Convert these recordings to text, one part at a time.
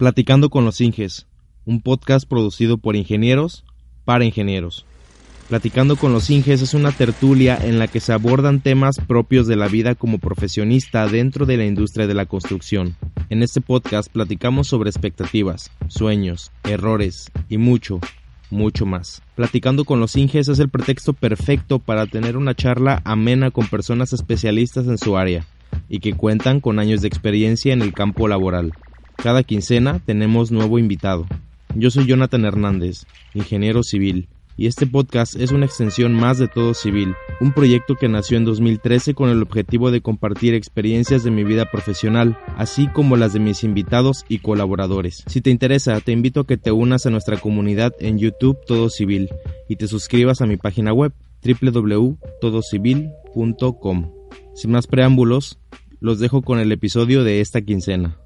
Platicando con los Inges, un podcast producido por ingenieros para ingenieros. Platicando con los Inges es una tertulia en la que se abordan temas propios de la vida como profesionista dentro de la industria de la construcción. En este podcast platicamos sobre expectativas, sueños, errores y mucho, mucho más. Platicando con los Inges es el pretexto perfecto para tener una charla amena con personas especialistas en su área y que cuentan con años de experiencia en el campo laboral. Cada quincena tenemos nuevo invitado. Yo soy Jonathan Hernández, ingeniero civil, y este podcast es una extensión más de Todo Civil, un proyecto que nació en 2013 con el objetivo de compartir experiencias de mi vida profesional, así como las de mis invitados y colaboradores. Si te interesa, te invito a que te unas a nuestra comunidad en YouTube Todo Civil y te suscribas a mi página web www.todocivil.com. Sin más preámbulos, los dejo con el episodio de esta quincena.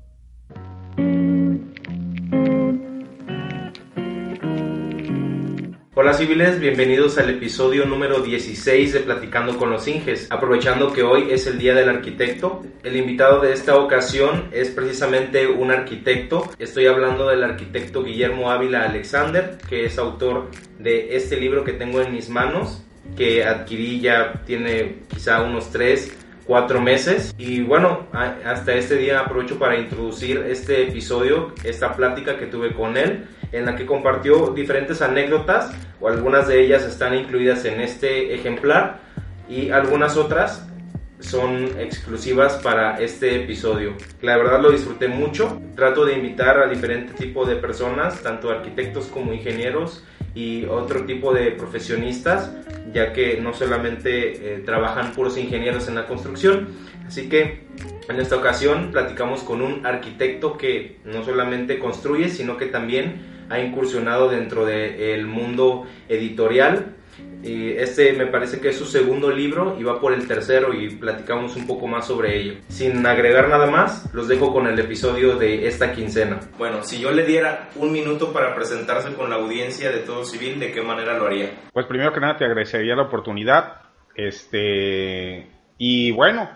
Hola civiles, bienvenidos al episodio número 16 de Platicando con los Inges. Aprovechando que hoy es el Día del Arquitecto, el invitado de esta ocasión es precisamente un arquitecto. Estoy hablando del arquitecto Guillermo Ávila Alexander, que es autor de este libro que tengo en mis manos, que adquirí ya tiene quizá unos 3 cuatro meses. Y bueno, hasta este día aprovecho para introducir este episodio, esta plática que tuve con él, en la que compartió diferentes anécdotas, o algunas de ellas están incluidas en este ejemplar, y algunas otras son exclusivas para este episodio. La verdad lo disfruté mucho. Trato de invitar a diferentes tipos de personas, tanto arquitectos como ingenieros y otro tipo de profesionistas, ya que no solamente eh, trabajan puros ingenieros en la construcción. Así que en esta ocasión platicamos con un arquitecto que no solamente construye, sino que también ha incursionado dentro del mundo editorial este me parece que es su segundo libro y va por el tercero y platicamos un poco más sobre ello. Sin agregar nada más, los dejo con el episodio de esta quincena. Bueno, si yo le diera un minuto para presentarse con la audiencia de Todo Civil, ¿de qué manera lo haría? Pues primero que nada te agradecería la oportunidad. Este, y bueno,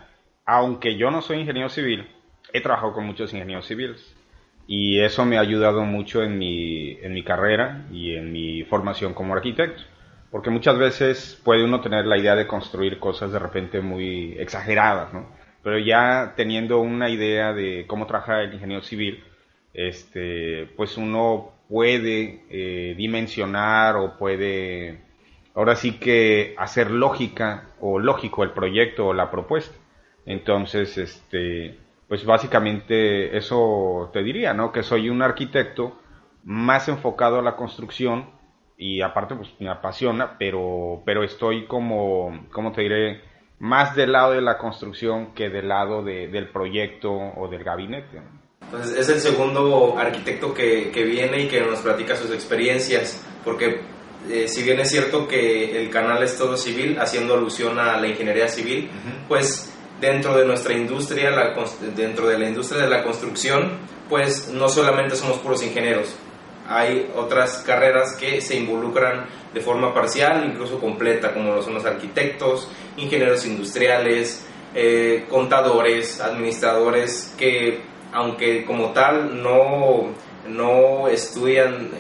aunque yo no soy ingeniero civil, he trabajado con muchos ingenieros civiles y eso me ha ayudado mucho en mi, en mi carrera y en mi formación como arquitecto. Porque muchas veces puede uno tener la idea de construir cosas de repente muy exageradas, ¿no? Pero ya teniendo una idea de cómo trabaja el ingeniero civil, este, pues uno puede eh, dimensionar o puede, ahora sí que hacer lógica o lógico el proyecto o la propuesta. Entonces, este, pues básicamente eso te diría, ¿no? Que soy un arquitecto más enfocado a la construcción y aparte pues me apasiona, pero, pero estoy como, ¿cómo te diré? Más del lado de la construcción que del lado de, del proyecto o del gabinete. Entonces es el segundo arquitecto que, que viene y que nos platica sus experiencias, porque eh, si bien es cierto que el canal es todo civil, haciendo alusión a la ingeniería civil, pues dentro de nuestra industria, la, dentro de la industria de la construcción, pues no solamente somos puros ingenieros, hay otras carreras que se involucran de forma parcial, incluso completa, como son los arquitectos, ingenieros industriales, eh, contadores, administradores, que aunque como tal no, no estudian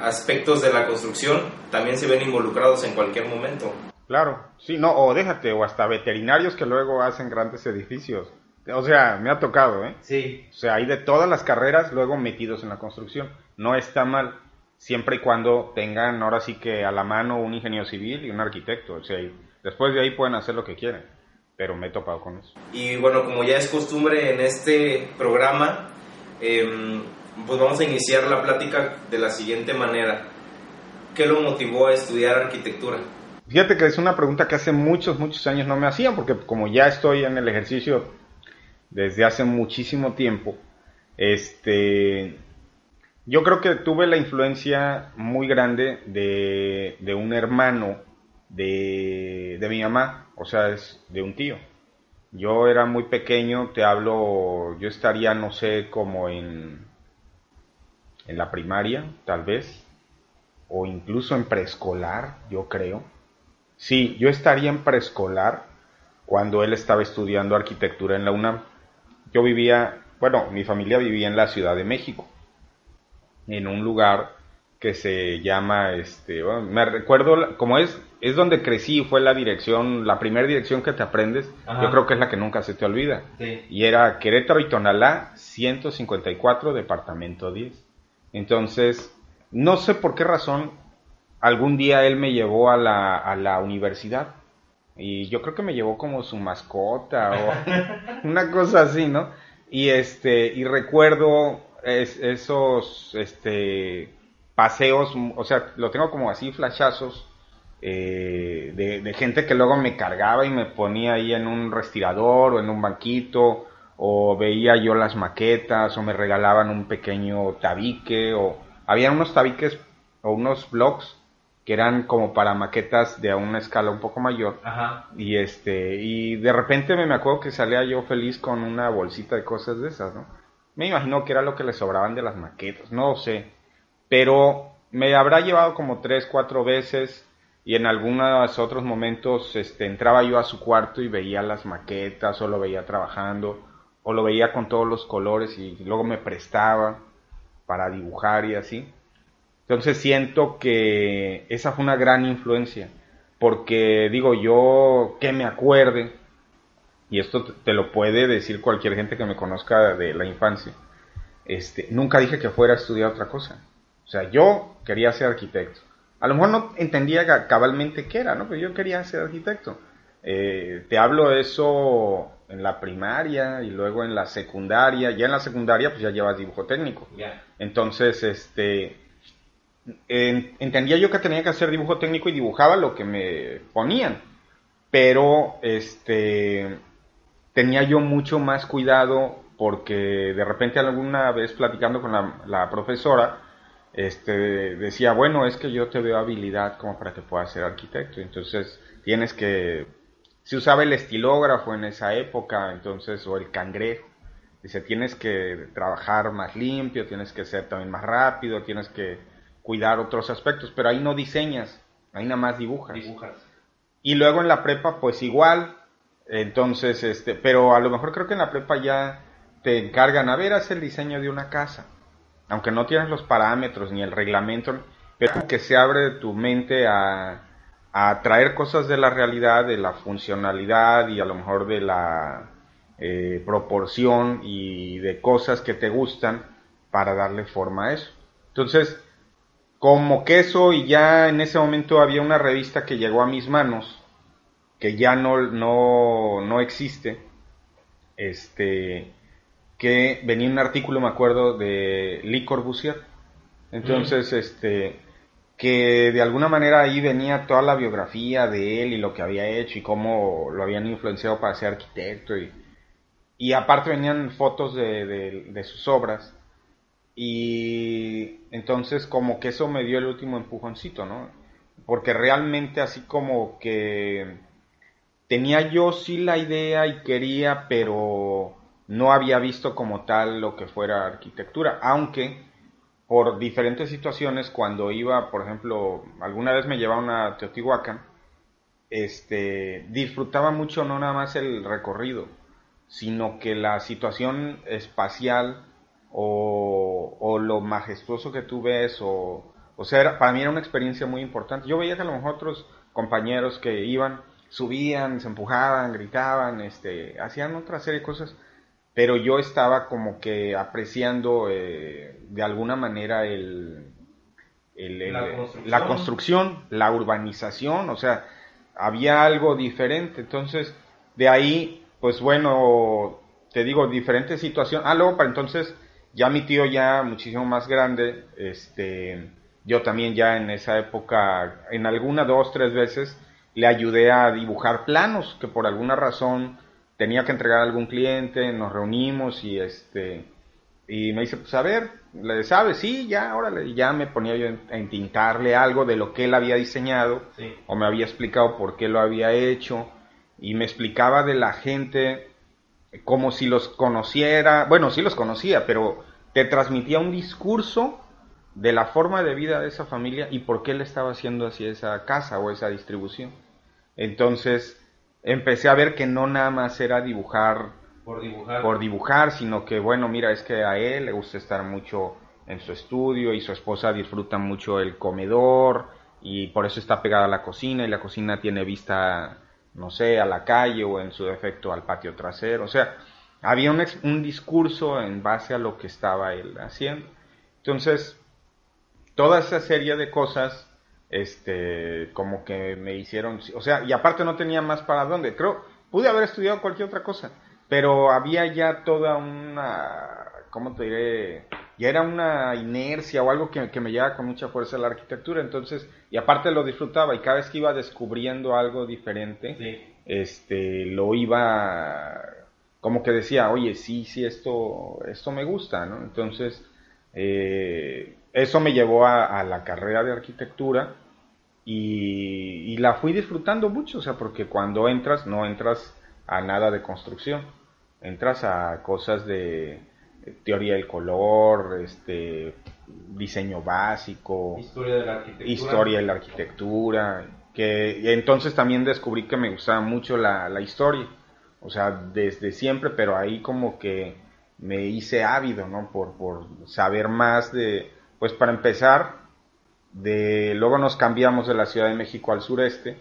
aspectos de la construcción, también se ven involucrados en cualquier momento. Claro, sí, no, o déjate, o hasta veterinarios que luego hacen grandes edificios. O sea, me ha tocado, ¿eh? Sí. O sea, hay de todas las carreras luego metidos en la construcción. No está mal, siempre y cuando tengan ahora sí que a la mano un ingeniero civil y un arquitecto. O sea, después de ahí pueden hacer lo que quieran. Pero me he topado con eso. Y bueno, como ya es costumbre en este programa, em, pues vamos a iniciar la plática de la siguiente manera. ¿Qué lo motivó a estudiar arquitectura? Fíjate que es una pregunta que hace muchos, muchos años no me hacían, porque como ya estoy en el ejercicio desde hace muchísimo tiempo, Este, yo creo que tuve la influencia muy grande de, un hermano de, de mi mamá, o sea, es de un tío. Yo era muy pequeño, te hablo, yo estaría, no sé, como en, en la primaria, tal vez, o incluso en preescolar, yo creo. Sí, yo estaría en preescolar cuando él estaba estudiando arquitectura en la UNAM. Yo vivía, bueno, mi familia vivía en la Ciudad de México, en un lugar que se llama, este, me recuerdo, como es, es donde crecí, fue la dirección, la primera dirección que te aprendes, yo creo que es la que nunca se te olvida. Y era Querétaro y Tonalá, 154, departamento 10. Entonces, no sé por qué razón, algún día él me llevó a la, a la universidad. Y yo creo que me llevó como su mascota o una cosa así, ¿no? Y este, y recuerdo esos este paseos, o sea, lo tengo como así flashazos eh, de, de, gente que luego me cargaba y me ponía ahí en un respirador o en un banquito, o veía yo las maquetas, o me regalaban un pequeño tabique, o había unos tabiques o unos blogs que eran como para maquetas de una escala un poco mayor. Y este, y de repente me, me acuerdo que salía yo feliz con una bolsita de cosas de esas, ¿no? Me imagino que era lo que le sobraban de las maquetas, no sé. Pero me habrá llevado como tres, cuatro veces y en algunos otros momentos este, entraba yo a su cuarto y veía las maquetas o lo veía trabajando o lo veía con todos los colores y luego me prestaba para dibujar y así. Entonces siento que esa fue una gran influencia, porque digo yo que me acuerde, y esto te lo puede decir cualquier gente que me conozca de la infancia, este, nunca dije que fuera a estudiar otra cosa. O sea, yo quería ser arquitecto. A lo mejor no entendía cabalmente qué era, ¿no? Pero yo quería ser arquitecto. Eh, te hablo de eso en la primaria y luego en la secundaria. Ya en la secundaria pues ya llevas dibujo técnico. Entonces, este, entendía yo que tenía que hacer dibujo técnico y dibujaba lo que me ponían. Pero, este, tenía yo mucho más cuidado porque de repente alguna vez platicando con la, profesora, este, decía, bueno, es que yo te veo habilidad como para que puedas ser arquitecto. Entonces, tienes que se usaba el estilógrafo en esa época, entonces, o el cangrejo. Dice, tienes que trabajar más limpio, tienes que ser también más rápido, tienes que cuidar otros aspectos, pero ahí no diseñas, ahí nada más dibujas. Dibujas. Y luego en la prepa, pues igual, entonces, este, pero a lo mejor creo que en la prepa ya te encargan, a ver, haz el diseño de una casa, aunque no tienes los parámetros ni el reglamento, pero que se abre tu mente a, a traer cosas de la realidad, de la funcionalidad y a lo mejor de la eh, proporción y de cosas que te gustan para darle forma a eso. Entonces, como que eso y ya en ese momento había una revista que llegó a mis manos, que ya no, no, no existe, este, que venía un artículo, me acuerdo, de Lee Corbusier. Entonces, este, que de alguna manera ahí venía toda la biografía de él y lo que había hecho y cómo lo habían influenciado para ser arquitecto y, y aparte venían fotos de, de, sus obras y entonces como que eso me dio el último empujoncito, ¿no? Porque realmente así como que tenía yo sí la idea y quería, pero no había visto como tal lo que fuera arquitectura, aunque por diferentes situaciones, cuando iba, por ejemplo, alguna vez me llevaban a Teotihuacán, este, disfrutaba mucho no nada más el recorrido, sino que la situación espacial o, o lo majestuoso que tú ves, o, o sea, para mí era una experiencia muy importante. Yo veía que a lo mejor otros compañeros que iban, subían, se empujaban, gritaban, este, hacían otra serie de cosas pero yo estaba como que apreciando eh, de alguna manera el, la, construcción. la, urbanización, o sea, había algo diferente. Entonces, de ahí, pues bueno, te digo, diferente situación. Ah, luego para entonces, ya mi tío ya muchísimo más grande, este, yo también ya en esa época, en alguna, dos, tres veces, le ayudé a dibujar planos que por alguna razón tenía que entregar a algún cliente, nos reunimos y este Y me dice, pues a ver, ¿le sabes? Sí, ya, órale. Y ya me ponía yo a entintarle algo de lo que él había diseñado, o me había explicado por qué lo había hecho, y me explicaba de la gente como si los conociera, bueno, sí los conocía, pero te transmitía un discurso de la forma de vida de esa familia y por qué le estaba haciendo así esa casa o esa distribución. Entonces empecé a ver que no nada más era dibujar por dibujar, por dibujar sino que bueno, mira, es que a él le gusta estar mucho en su estudio y su esposa disfruta mucho el comedor y por eso está pegada a la cocina y la cocina tiene vista, no sé, a la calle o en su defecto al patio trasero. O sea, había un, un discurso en base a lo que estaba él haciendo. Entonces, toda esa serie de cosas este, como que me hicieron, o sea, y aparte no tenía más para dónde, creo, pude haber estudiado cualquier otra cosa, pero había ya toda una, ¿cómo te diré? Ya era una inercia o algo que, me llevaba con mucha fuerza a la arquitectura, entonces, y aparte lo disfrutaba, y cada vez que iba descubriendo algo diferente, este, lo iba, como que decía, oye, sí, sí, esto, esto me gusta, ¿no? Entonces, eh, eso me llevó a, la carrera de arquitectura y, la fui disfrutando mucho, o sea, porque cuando entras no entras a nada de construcción, entras a cosas de teoría del color, este diseño básico, historia de la arquitectura, historia de la arquitectura que entonces también descubrí que me gustaba mucho la, la historia, o sea, desde siempre, pero ahí como que me hice ávido, ¿no? Por, por saber más de, pues para empezar, de, luego nos cambiamos de la Ciudad de México al sureste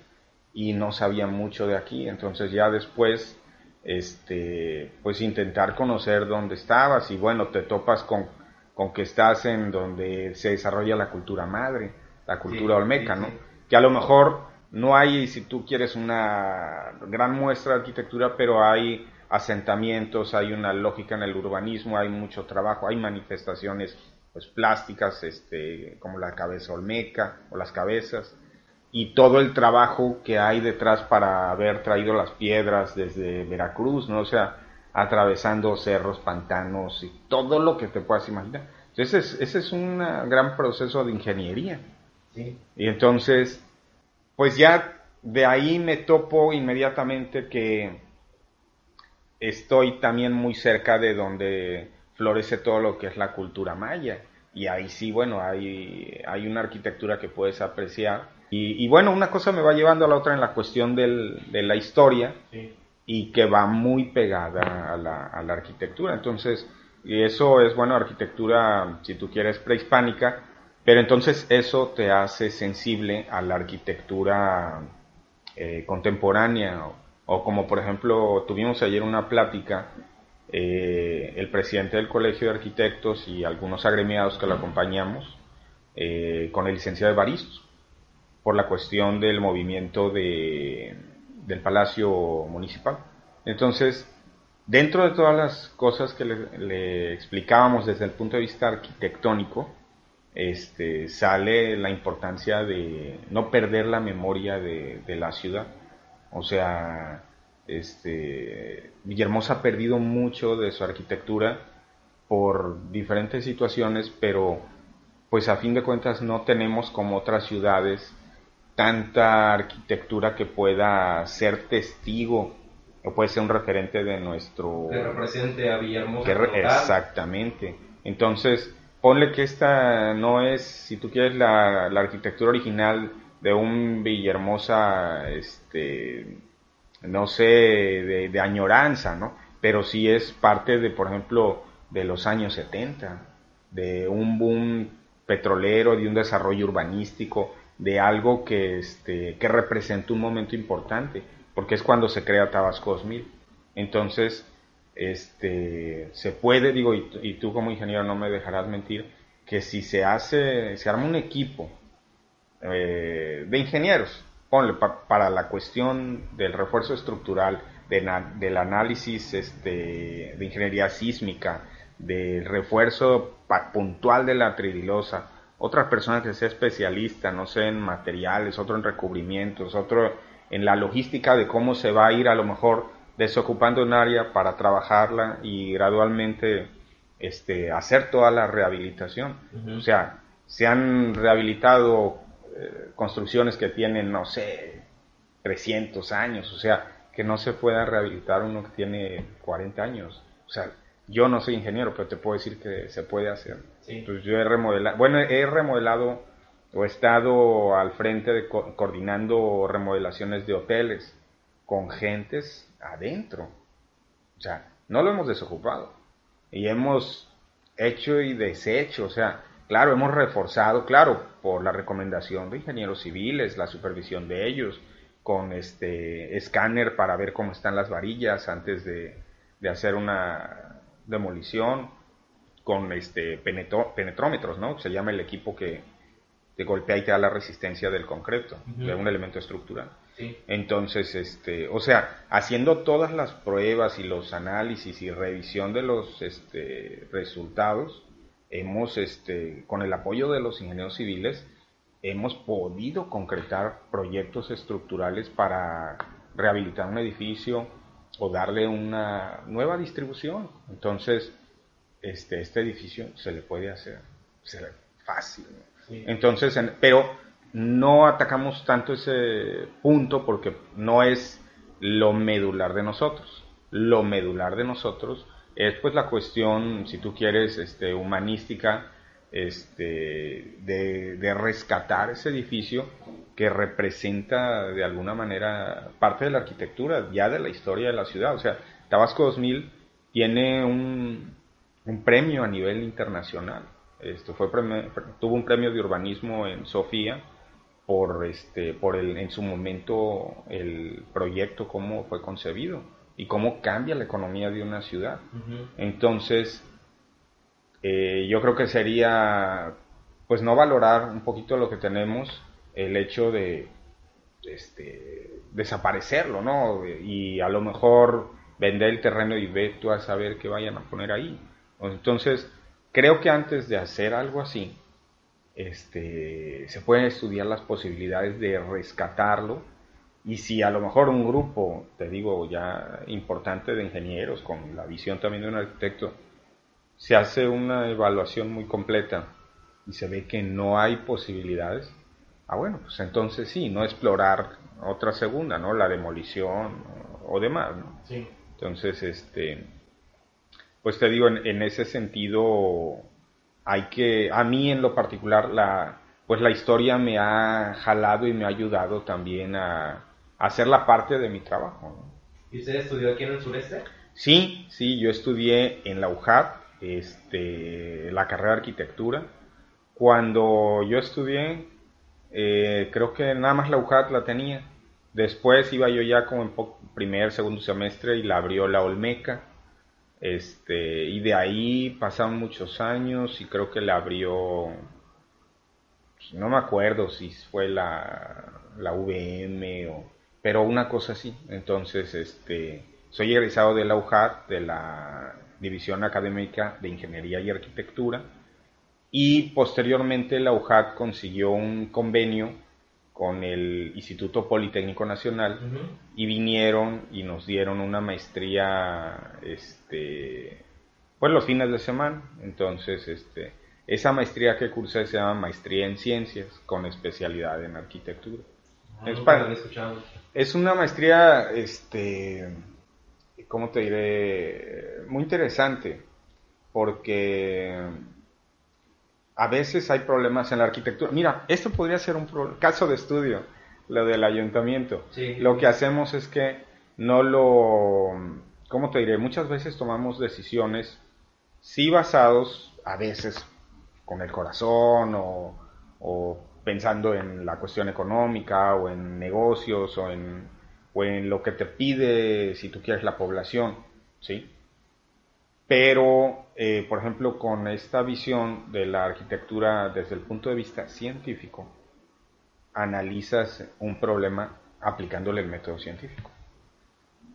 y no sabía mucho de aquí, entonces ya después, este, pues intentar conocer dónde estabas y bueno, te topas con, con que estás en donde se desarrolla la cultura madre, la cultura olmeca, ¿no? Que a lo mejor no hay, si tú quieres, una gran muestra de arquitectura, pero hay asentamientos, hay una lógica en el urbanismo, hay mucho trabajo, hay manifestaciones pues plásticas, este, como la cabeza olmeca o las cabezas, y todo el trabajo que hay detrás para haber traído las piedras desde Veracruz, ¿no? O sea, atravesando cerros, pantanos y todo lo que te puedas imaginar. Entonces, ese es un gran proceso de ingeniería. Y entonces, pues ya de ahí me topo inmediatamente que estoy también muy cerca de donde florece todo lo que es la cultura maya. Y ahí sí, bueno, hay, hay una arquitectura que puedes apreciar. Y, bueno, una cosa me va llevando a la otra en la cuestión del, de la historia y que va muy pegada a la, arquitectura. Entonces, y eso es, bueno, arquitectura, si tú quieres, prehispánica, pero entonces eso te hace sensible a la arquitectura eh, contemporánea o como por ejemplo tuvimos ayer una plática eh, el presidente del Colegio de Arquitectos y algunos agremiados que lo acompañamos eh, con el licenciado Evaristo por la cuestión del movimiento de, del Palacio Municipal. Entonces, dentro de todas las cosas que le, explicábamos desde el punto de vista arquitectónico, este, sale la importancia de no perder la memoria de, la ciudad. O sea, este, Villahermosa ha perdido mucho de su arquitectura por diferentes situaciones, pero pues a fin de cuentas no tenemos como otras ciudades tanta arquitectura que pueda ser testigo o puede ser un referente de nuestro... Que represente a Villahermosa. exactamente. Entonces, ponle que esta no es, si tú quieres, la, la arquitectura original de un Villahermosa, este, no sé, de, añoranza, ¿no? Pero sí es parte de, por ejemplo, de los años 70, de un boom petrolero, de un desarrollo urbanístico, de algo que, este, que representa un momento importante, porque es cuando se crea Tabasco 2000. Entonces, este, se puede, digo, y, y tú como ingeniero no me dejarás mentir, que si se hace, se arma un equipo eh, de ingenieros, ponle, para la cuestión del refuerzo estructural, del análisis este, de ingeniería sísmica, del refuerzo puntual de la tridilosa, otra persona que sea especialista, no sé, en materiales, otro en recubrimientos, otro en la logística de cómo se va a ir a lo mejor desocupando un área para trabajarla y gradualmente este, hacer toda la rehabilitación. O sea, se han rehabilitado eh, construcciones que tienen, no sé, 300 años, o sea, que no se pueda rehabilitar uno que tiene 40 años. O sea, yo no soy ingeniero, pero te puedo decir que se puede hacer. Entonces yo he remodelado, bueno, he remodelado o he estado al frente de coordinando remodelaciones de hoteles con gentes adentro. O sea, no lo hemos desocupado. Y hemos hecho y deshecho, o sea, claro, hemos reforzado, claro, por la recomendación de ingenieros civiles, la supervisión de ellos, con este escáner para ver cómo están las varillas antes de, de hacer una demolición, con este penetrómetros, ¿no? Se llama el equipo que, te golpea y te da la resistencia del concreto, de un elemento estructural. Entonces, este, o sea, haciendo todas las pruebas y los análisis y revisión de los este, resultados, hemos, este, con el apoyo de los ingenieros civiles, hemos podido concretar proyectos estructurales para rehabilitar un edificio o darle una nueva distribución. Entonces, este, este edificio se le puede hacer, se fácil. Entonces, pero no atacamos tanto ese punto porque no es lo medular de nosotros. Lo medular de nosotros es pues la cuestión, si tú quieres, este, humanística, este, de, rescatar ese edificio que representa de alguna manera parte de la arquitectura, ya de la historia de la ciudad. O sea, Tabasco 2000 tiene un, un premio a nivel internacional. Esto fue tuvo un premio de urbanismo en Sofía por este por el en su momento el proyecto cómo fue concebido y cómo cambia la economía de una ciudad. Entonces eh, yo creo que sería pues no valorar un poquito lo que tenemos el hecho de este, desaparecerlo, ¿no? Y a lo mejor vender el terreno y ver tú a saber qué vayan a poner ahí. Entonces, Creo que antes de hacer algo así, este, se pueden estudiar las posibilidades de rescatarlo y si a lo mejor un grupo, te digo ya importante de ingenieros con la visión también de un arquitecto, se hace una evaluación muy completa y se ve que no hay posibilidades, ah bueno, pues entonces sí, no explorar otra segunda, ¿no? La demolición o, demás, ¿no? Sí. Entonces, este, pues te digo, en, ese sentido, hay que, a mí en lo particular, la, pues la historia me ha jalado y me ha ayudado también a, hacer la parte de mi trabajo. ¿Y usted estudió aquí en el sureste? Sí, sí, yo estudié en la UJAT, este, la carrera de arquitectura. Cuando yo estudié, eh, creo que nada más la UJAT la tenía. Después iba yo ya como en primer, segundo semestre y la abrió la Olmeca. Este, y de ahí pasaron muchos años y creo que la abrió, pues, no me acuerdo si fue la, la VM o, pero una cosa así. Entonces, este, soy egresado de la UJAT, de la División Académica de Ingeniería y Arquitectura, y posteriormente la UJAT consiguió un convenio con el Instituto Politécnico Nacional y vinieron y nos dieron una maestría este pues los fines de semana. Entonces este esa maestría que cursé se llama maestría en ciencias con especialidad en arquitectura. Ah, es, una maestría este cómo te diré muy interesante porque a veces hay problemas en la arquitectura. Mira, esto podría ser un caso de estudio, lo del ayuntamiento. Lo que hacemos es que no lo, ¿cómo te diré? Muchas veces tomamos decisiones, sí basados, a veces con el corazón o, o pensando en la cuestión económica o en negocios o en, o en lo que te pide, si tú quieres, la población, ¿sí? Pero, eh, por ejemplo, con esta visión de la arquitectura desde el punto de vista científico, analizas un problema aplicándole el método científico.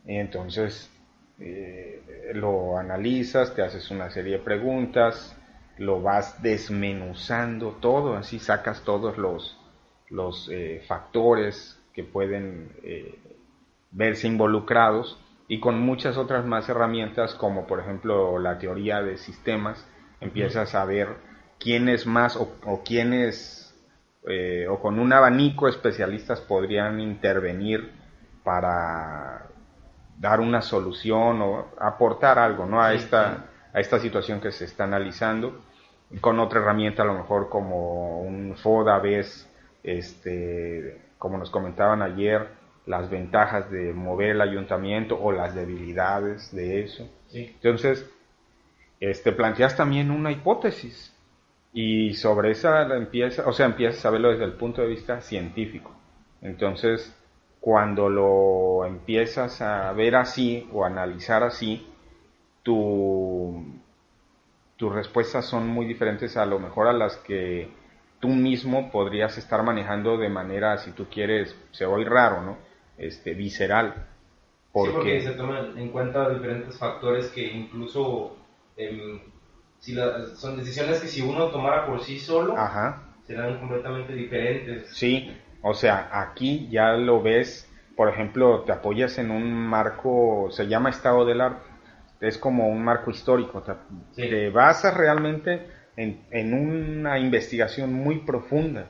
Y entonces eh, lo analizas, te haces una serie de preguntas, lo vas desmenuzando todo, así sacas todos los, los eh, factores que pueden verse involucrados y con muchas otras más herramientas como por ejemplo la teoría de sistemas, empiezas a ver quién es más o, o quiénes eh, o con un abanico especialistas podrían intervenir para dar una solución o aportar algo ¿no? a, esta, a esta situación que se está analizando con otra herramienta a lo mejor como un FODA ves este como nos comentaban ayer las ventajas de mover el ayuntamiento o las debilidades de eso. Entonces este planteas también una hipótesis y sobre esa empieza o sea empiezas a verlo desde el punto de vista científico. Entonces cuando lo empiezas a ver así o analizar así tu tus respuestas son muy diferentes a lo mejor a las que tú mismo podrías estar manejando de manera, si tú quieres, se oye raro, ¿no? Este, visceral. Porque... Sí, porque se toman en cuenta diferentes factores que incluso em, si son decisiones que si uno tomara por sí solo, serán completamente diferentes. Sí, o sea, aquí ya lo ves, por ejemplo, te apoyas en un marco, se llama estado del arte es como un marco histórico. Te, basas realmente en, una investigación muy profunda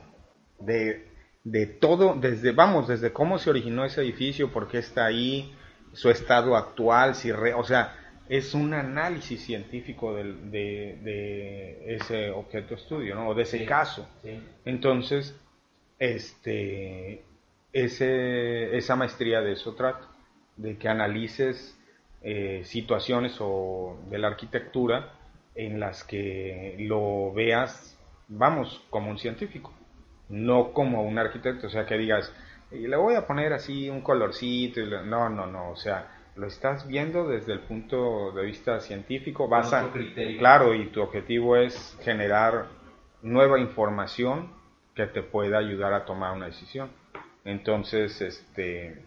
de, de, todo, desde, vamos, desde cómo se originó ese edificio, por qué está ahí, su estado actual, si o sea, es un análisis científico de, de, ese objeto estudio, ¿no? O de ese caso. Entonces, este, ese, esa maestría de eso trata, de que analices eh, situaciones o de la arquitectura en las que lo veas, vamos, como un científico, no como un arquitecto, o sea, que digas, y le voy a poner así un colorcito, no, no, no, o sea, lo estás viendo desde el punto de vista científico, vas a, claro, y tu objetivo es generar nueva información que te pueda ayudar a tomar una decisión. Entonces, este,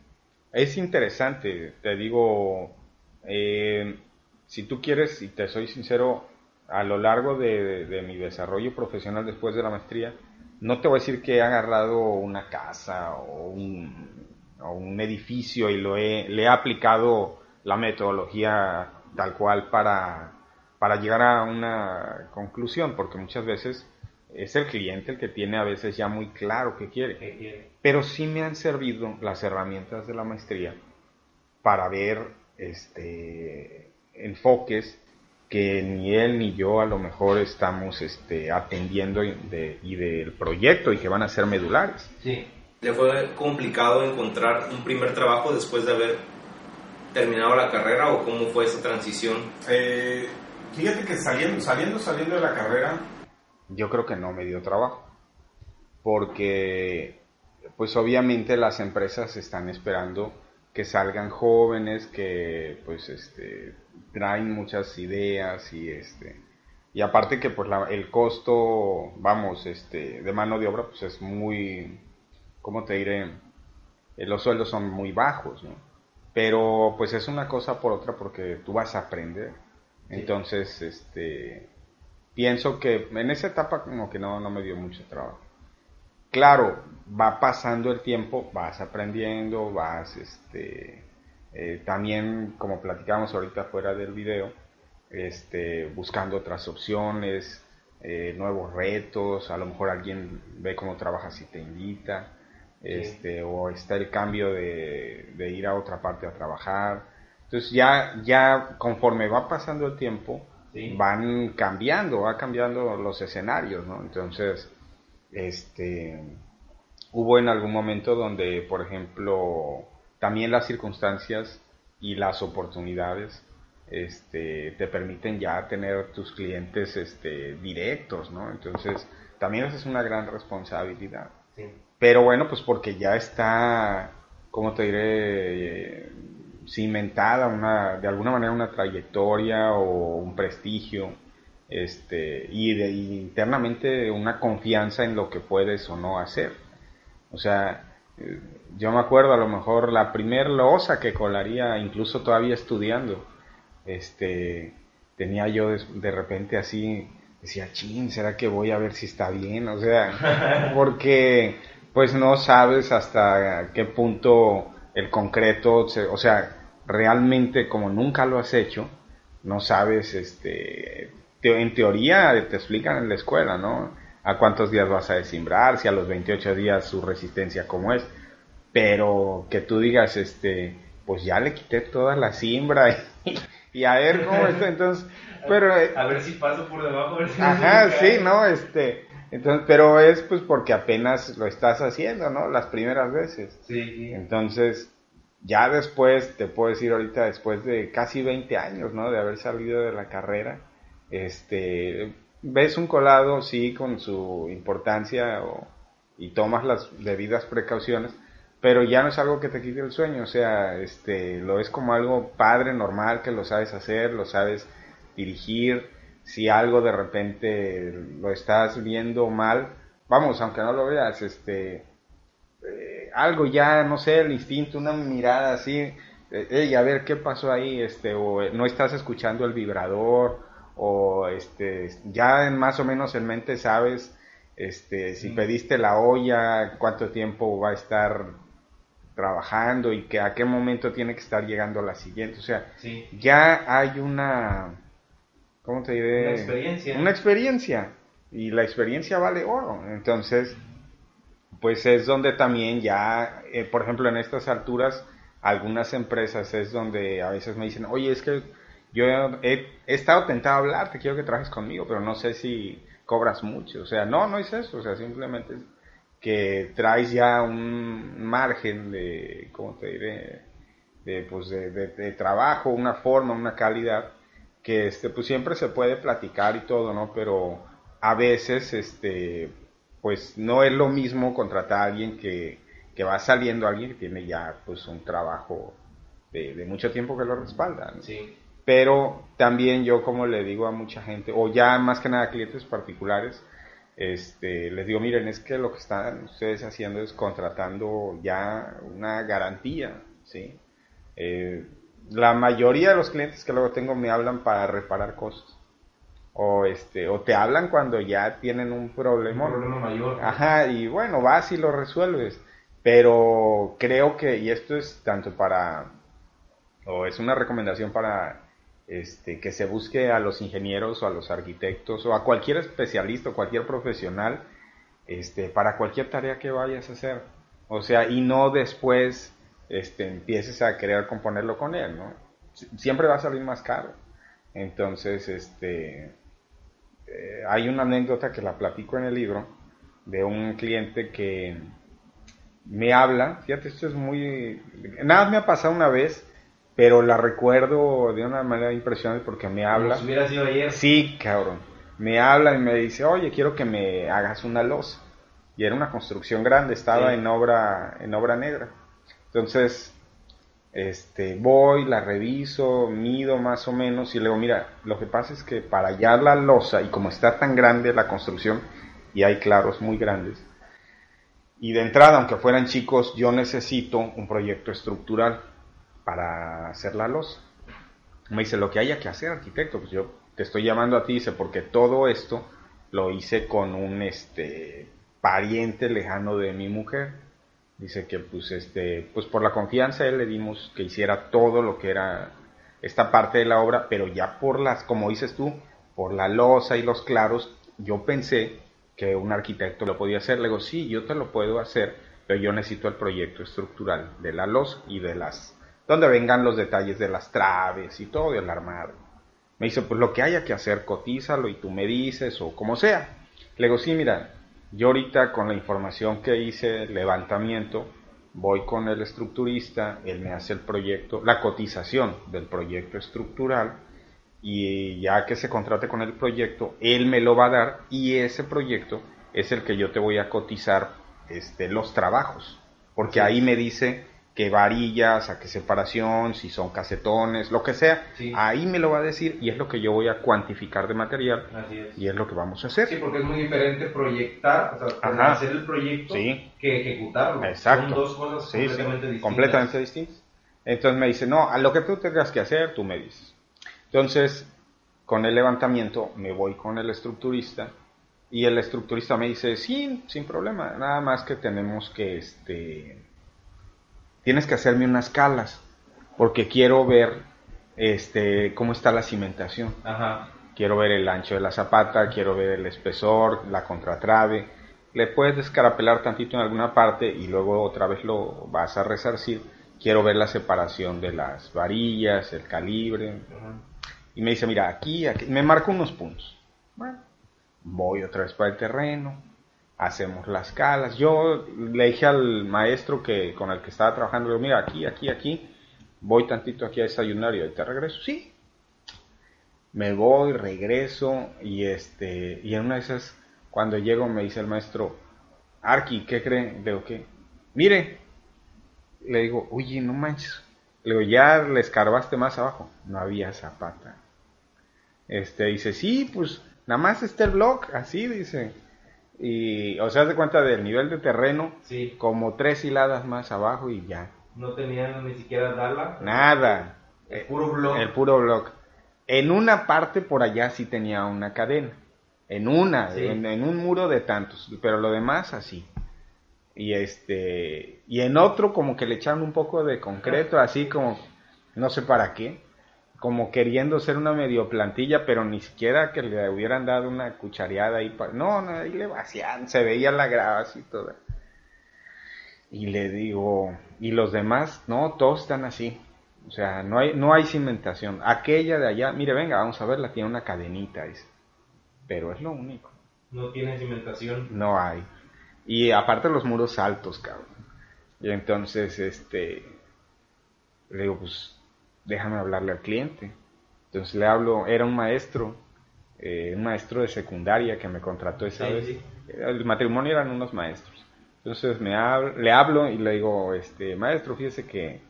es interesante, te digo, eh, si tú quieres, y te soy sincero, a lo largo de, mi desarrollo profesional después de la maestría, no te voy a decir que he agarrado una casa o un, edificio y lo he, le he aplicado la metodología tal cual para, para llegar a una conclusión, porque muchas veces es el cliente el que tiene a veces ya muy claro qué quiere. Pero sí me han servido las herramientas de la maestría para ver este, enfoques que ni él ni yo a lo mejor estamos este, atendiendo de, y del proyecto y que van a ser medulares. Sí. ¿Le fue complicado encontrar un primer trabajo después de haber terminado la carrera o cómo fue esa transición? Eh, fíjate que saliendo, saliendo, saliendo de la carrera, yo creo que no me dio trabajo. Porque, pues obviamente las empresas están esperando que salgan jóvenes que pues este traen muchas ideas y este y aparte que pues el costo vamos este de mano de obra pues es muy cómo te diré eh, los sueldos son muy bajos ¿no? pero pues es una cosa por otra porque tú vas a aprender. Entonces este pienso que en esa etapa como que no no me dio mucho trabajo claro, va pasando el tiempo, vas aprendiendo, vas, este, eh, también, como platicamos ahorita fuera del video, este, buscando otras opciones, eh, nuevos retos, a lo mejor alguien ve cómo trabajas y te invita, este, o está el cambio de, ir a otra parte a trabajar. Entonces ya, ya conforme va pasando el tiempo, van cambiando, va cambiando los escenarios, ¿no? Entonces, este, hubo en algún momento donde, por ejemplo, también las circunstancias y las oportunidades este, te permiten ya tener tus clientes este, directos, ¿no? Entonces, también esa es una gran responsabilidad. Pero bueno, pues porque ya está, ¿cómo te diré? cimentada una, de alguna manera una trayectoria o un prestigio este, y, de, internamente una confianza en lo que puedes o no hacer. O sea, eh, yo me acuerdo a lo mejor la primer losa que colaría, incluso todavía estudiando, este, tenía yo de, repente así, decía, chin, ¿será que voy a ver si está bien? O sea, porque pues no sabes hasta qué punto el concreto, o sea, realmente como nunca lo has hecho, no sabes, este, en teoría te explican en la escuela, ¿no? A cuántos días vas a desimbrar, si a los 28 días su resistencia como es, pero que tú digas, este, pues ya le quité toda la siembra y, a ver cómo está, entonces, pero... Eh, a ver si paso por debajo, a ver si Ajá, sí, ¿no? Este, entonces, pero es pues porque apenas lo estás haciendo, ¿no? Las primeras veces. Sí. Entonces, ya después, te puedo decir ahorita, después de casi 20 años, ¿no? De haber salido de la carrera, este, ves un colado, sí, con su importancia y tomas las debidas precauciones, pero ya no es algo que te quite el sueño, o sea, este, lo es como algo padre, normal, que lo sabes hacer, lo sabes dirigir, si algo de repente lo estás viendo mal, vamos, aunque no lo veas, este, eh, algo ya, no sé, el instinto, una mirada así, eh, a ver qué pasó ahí, este, o eh, no estás escuchando el vibrador, o este, ya más o menos en mente sabes, este, si pediste la olla, cuánto tiempo va a estar trabajando y que a qué momento tiene que estar llegando la siguiente, o sea, ya hay una ¿cómo te diré? Una experiencia. Una experiencia. Y la experiencia vale oro. Entonces, pues es donde también ya, eh, por ejemplo, en estas alturas, algunas empresas es donde a veces me dicen, oye, es que yo he, estado tentado a hablar, te quiero que trabajes conmigo, pero no sé si cobras mucho. O sea, no, no es eso. O sea, simplemente que traes ya un margen de, ¿cómo te diré? De, pues de trabajo, una forma, una calidad que este, pues siempre se puede platicar y todo, ¿no? Pero a veces, este, pues no es lo mismo contratar a alguien que, que va saliendo, alguien que tiene ya pues un trabajo de, mucho tiempo que lo respalda. Sí. Pero también yo como le digo a mucha gente, o ya más que nada clientes particulares, este, les digo, miren, es que lo que están ustedes haciendo es contratando ya una garantía, ¿sí? Eh, la mayoría de los clientes que luego tengo me hablan para reparar cosas. O este, o te hablan cuando ya tienen un problema. Un problema mayor. Ajá, y bueno, vas y lo resuelves. Pero creo que, y esto es tanto para, o es una recomendación para este, que se busque a los ingenieros o a los arquitectos o a cualquier especialista o cualquier profesional este, para cualquier tarea que vayas a hacer. O sea, y no después este, empieces a querer componerlo con él, ¿no? Siempre va a salir más caro. Entonces, este, eh, hay una anécdota que la platico en el libro de un cliente que me habla, fíjate, esto es muy... Nada me ha pasado una vez, pero la recuerdo de una manera impresionante porque me habla... Si hubiera sido ayer. Sí, cabrón. Me habla y me dice, oye, quiero que me hagas una losa. Y era una construcción grande, estaba en obra en obra negra. Entonces, este, voy, la reviso, mido más o menos y luego, mira, lo que pasa es que para hallar la losa y como está tan grande la construcción y hay claros muy grandes, y de entrada, aunque fueran chicos, yo necesito un proyecto estructural para hacer la losa. Me dice, lo que haya que hacer, arquitecto, pues yo te estoy llamando a ti, dice, porque todo esto lo hice con un este, pariente lejano de mi mujer Dice que pues este, pues por la confianza él le dimos que hiciera todo lo que era esta parte de la obra, pero ya por las, como dices tú, por la losa y los claros, yo pensé que un arquitecto lo podía hacer. Le digo, sí, yo te lo puedo hacer, pero yo necesito el proyecto estructural de la losa y de las, donde vengan los detalles de las traves y todo del armado. Me dice, pues lo que haya que hacer, cotízalo y tú me dices o como sea. Le digo, sí, mira, yo ahorita con la información que hice, levantamiento, voy con el estructurista, él me hace el proyecto, la cotización del proyecto estructural y ya que se contrate con el proyecto, él me lo va a dar y ese proyecto es el que yo te voy a cotizar este, los trabajos, porque ahí me dice qué varillas, a qué separación, si son casetones, lo que sea. Ahí me lo va a decir y es lo que yo voy a cuantificar de material. Y es lo que vamos a hacer. Sí, porque es muy diferente proyectar, o sea, hacer el proyecto que ejecutarlo. Exacto. Son dos cosas completamente distintas. Completamente distintas. Entonces me dice, no, a lo que tú tengas que hacer, tú me dices. Entonces, con el levantamiento me voy con el estructurista y el estructurista me dice, sí, sin problema, nada más que tenemos que, este, tienes que hacerme unas calas. porque quiero ver este cómo está la cimentación. Ajá. Quiero ver el ancho de la zapata, quiero ver el espesor, la contratrave. Le puedes descarapelar tantito en alguna parte y luego otra vez lo vas a resarcir. Quiero ver la separación de las varillas, el calibre. Y me dice, mira, aquí, aquí, me marco unos puntos. Bueno, voy otra vez para el terreno, hacemos las calas. Yo le dije al maestro que con el que estaba trabajando, digo, mira, aquí, aquí, aquí, voy tantito aquí a desayunar y ahorita regreso. Sí. Me voy, regreso y este, y en una de esas, cuando llego me dice el maestro, Arki, ¿qué cree? Le digo, ¿qué? Mire, le digo, oye, no manches. Le digo, ya le escarbaste más abajo. No había zapata. Este, dice, sí, pues nada más está el blog, así dice. Y, o sea, de cuenta del nivel de terreno, Sí. como tres hiladas más abajo y ya. No tenían ni siquiera Dala. Nada. El puro blog. El puro blog. En una parte por allá sí tenía una cadena. En una, Sí. en, en un muro de tantos, pero lo demás así. Y este, y en otro como que le echaron un poco de concreto, así como, no sé para qué, como queriendo ser una medio plantilla, pero ni siquiera que le hubieran dado una cuchareada ahí, pa- no, no, ahí le vacían, se veía la grava así toda. Y le digo, y los demás, no, todos están así. O sea, no hay, no hay cimentación. Aquella de allá, mire, venga, vamos a verla, tiene una cadenita, dice. Pero es lo único. No tiene cimentación. No hay. Y aparte los muros altos, cabrón. Y entonces, este, le digo, pues, déjame hablarle al cliente. Entonces le hablo, era un maestro, eh, un maestro de secundaria que me contrató esa Sí, vez. sí. El matrimonio eran unos maestros. Entonces me hab- le hablo y le digo, este, maestro, fíjese que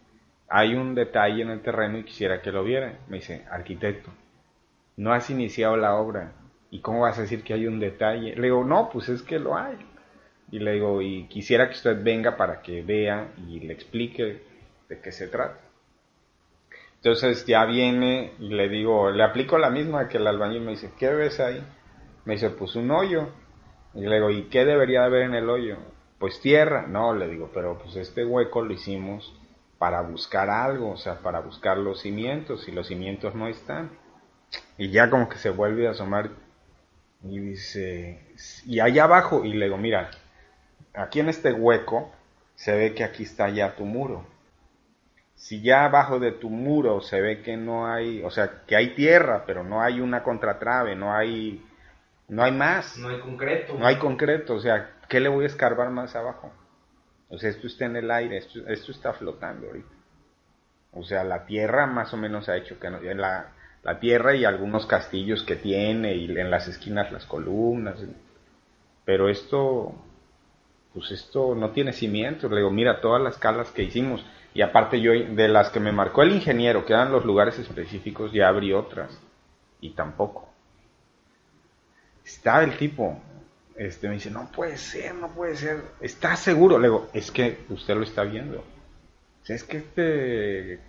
hay un detalle en el terreno y quisiera que lo viera. Me dice, arquitecto, no has iniciado la obra. ¿Y cómo vas a decir que hay un detalle? Le digo, no, pues es que lo hay. Y le digo, y quisiera que usted venga para que vea y le explique de qué se trata. Entonces ya viene y le digo, le aplico la misma que el albañil me dice, ¿qué ves ahí? Me dice, pues un hoyo. Y le digo, ¿y qué debería haber en el hoyo? Pues tierra. No, le digo, pero pues este hueco lo hicimos para buscar algo, o sea, para buscar los cimientos y los cimientos no están. Y ya como que se vuelve a asomar y dice, y allá abajo, y le digo, mira, aquí en este hueco se ve que aquí está ya tu muro. Si ya abajo de tu muro se ve que no hay, o sea, que hay tierra, pero no hay una contratrave, no hay, no hay más, No hay concreto. no hay concreto, o sea, ¿qué le voy a escarbar más abajo? O sea, esto está en el aire, esto, esto está flotando ahorita. O sea, la tierra más o menos ha hecho que no, la, la tierra y algunos castillos que tiene y en las esquinas las columnas. Pero esto, pues esto no tiene cimientos. Le digo, mira todas las calas que hicimos. Y aparte yo, de las que me marcó el ingeniero, que eran los lugares específicos, ya abrí otras. Y tampoco. Estaba el tipo, este, me dice, no puede ser, no puede ser. ¿Estás seguro? Le digo, es que usted lo está viendo. Es que este,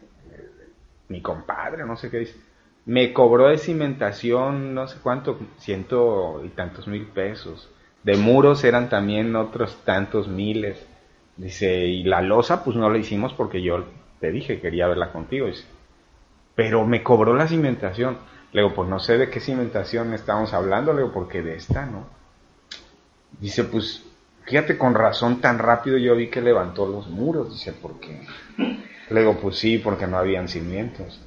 mi compadre, no sé qué dice, me cobró de cimentación, no sé cuánto, ciento y tantos mil pesos. De muros eran también otros tantos miles. Dice, y la losa, pues no la hicimos porque yo te dije, quería verla contigo. Dice, pero me cobró la cimentación. Le digo, pues no sé de qué cimentación estamos hablando, le digo, porque de esta, ¿no? Dice, pues, fíjate, con razón tan rápido yo vi que levantó los muros. Dice, ¿por qué? Le digo, pues sí, porque no habían cimientos.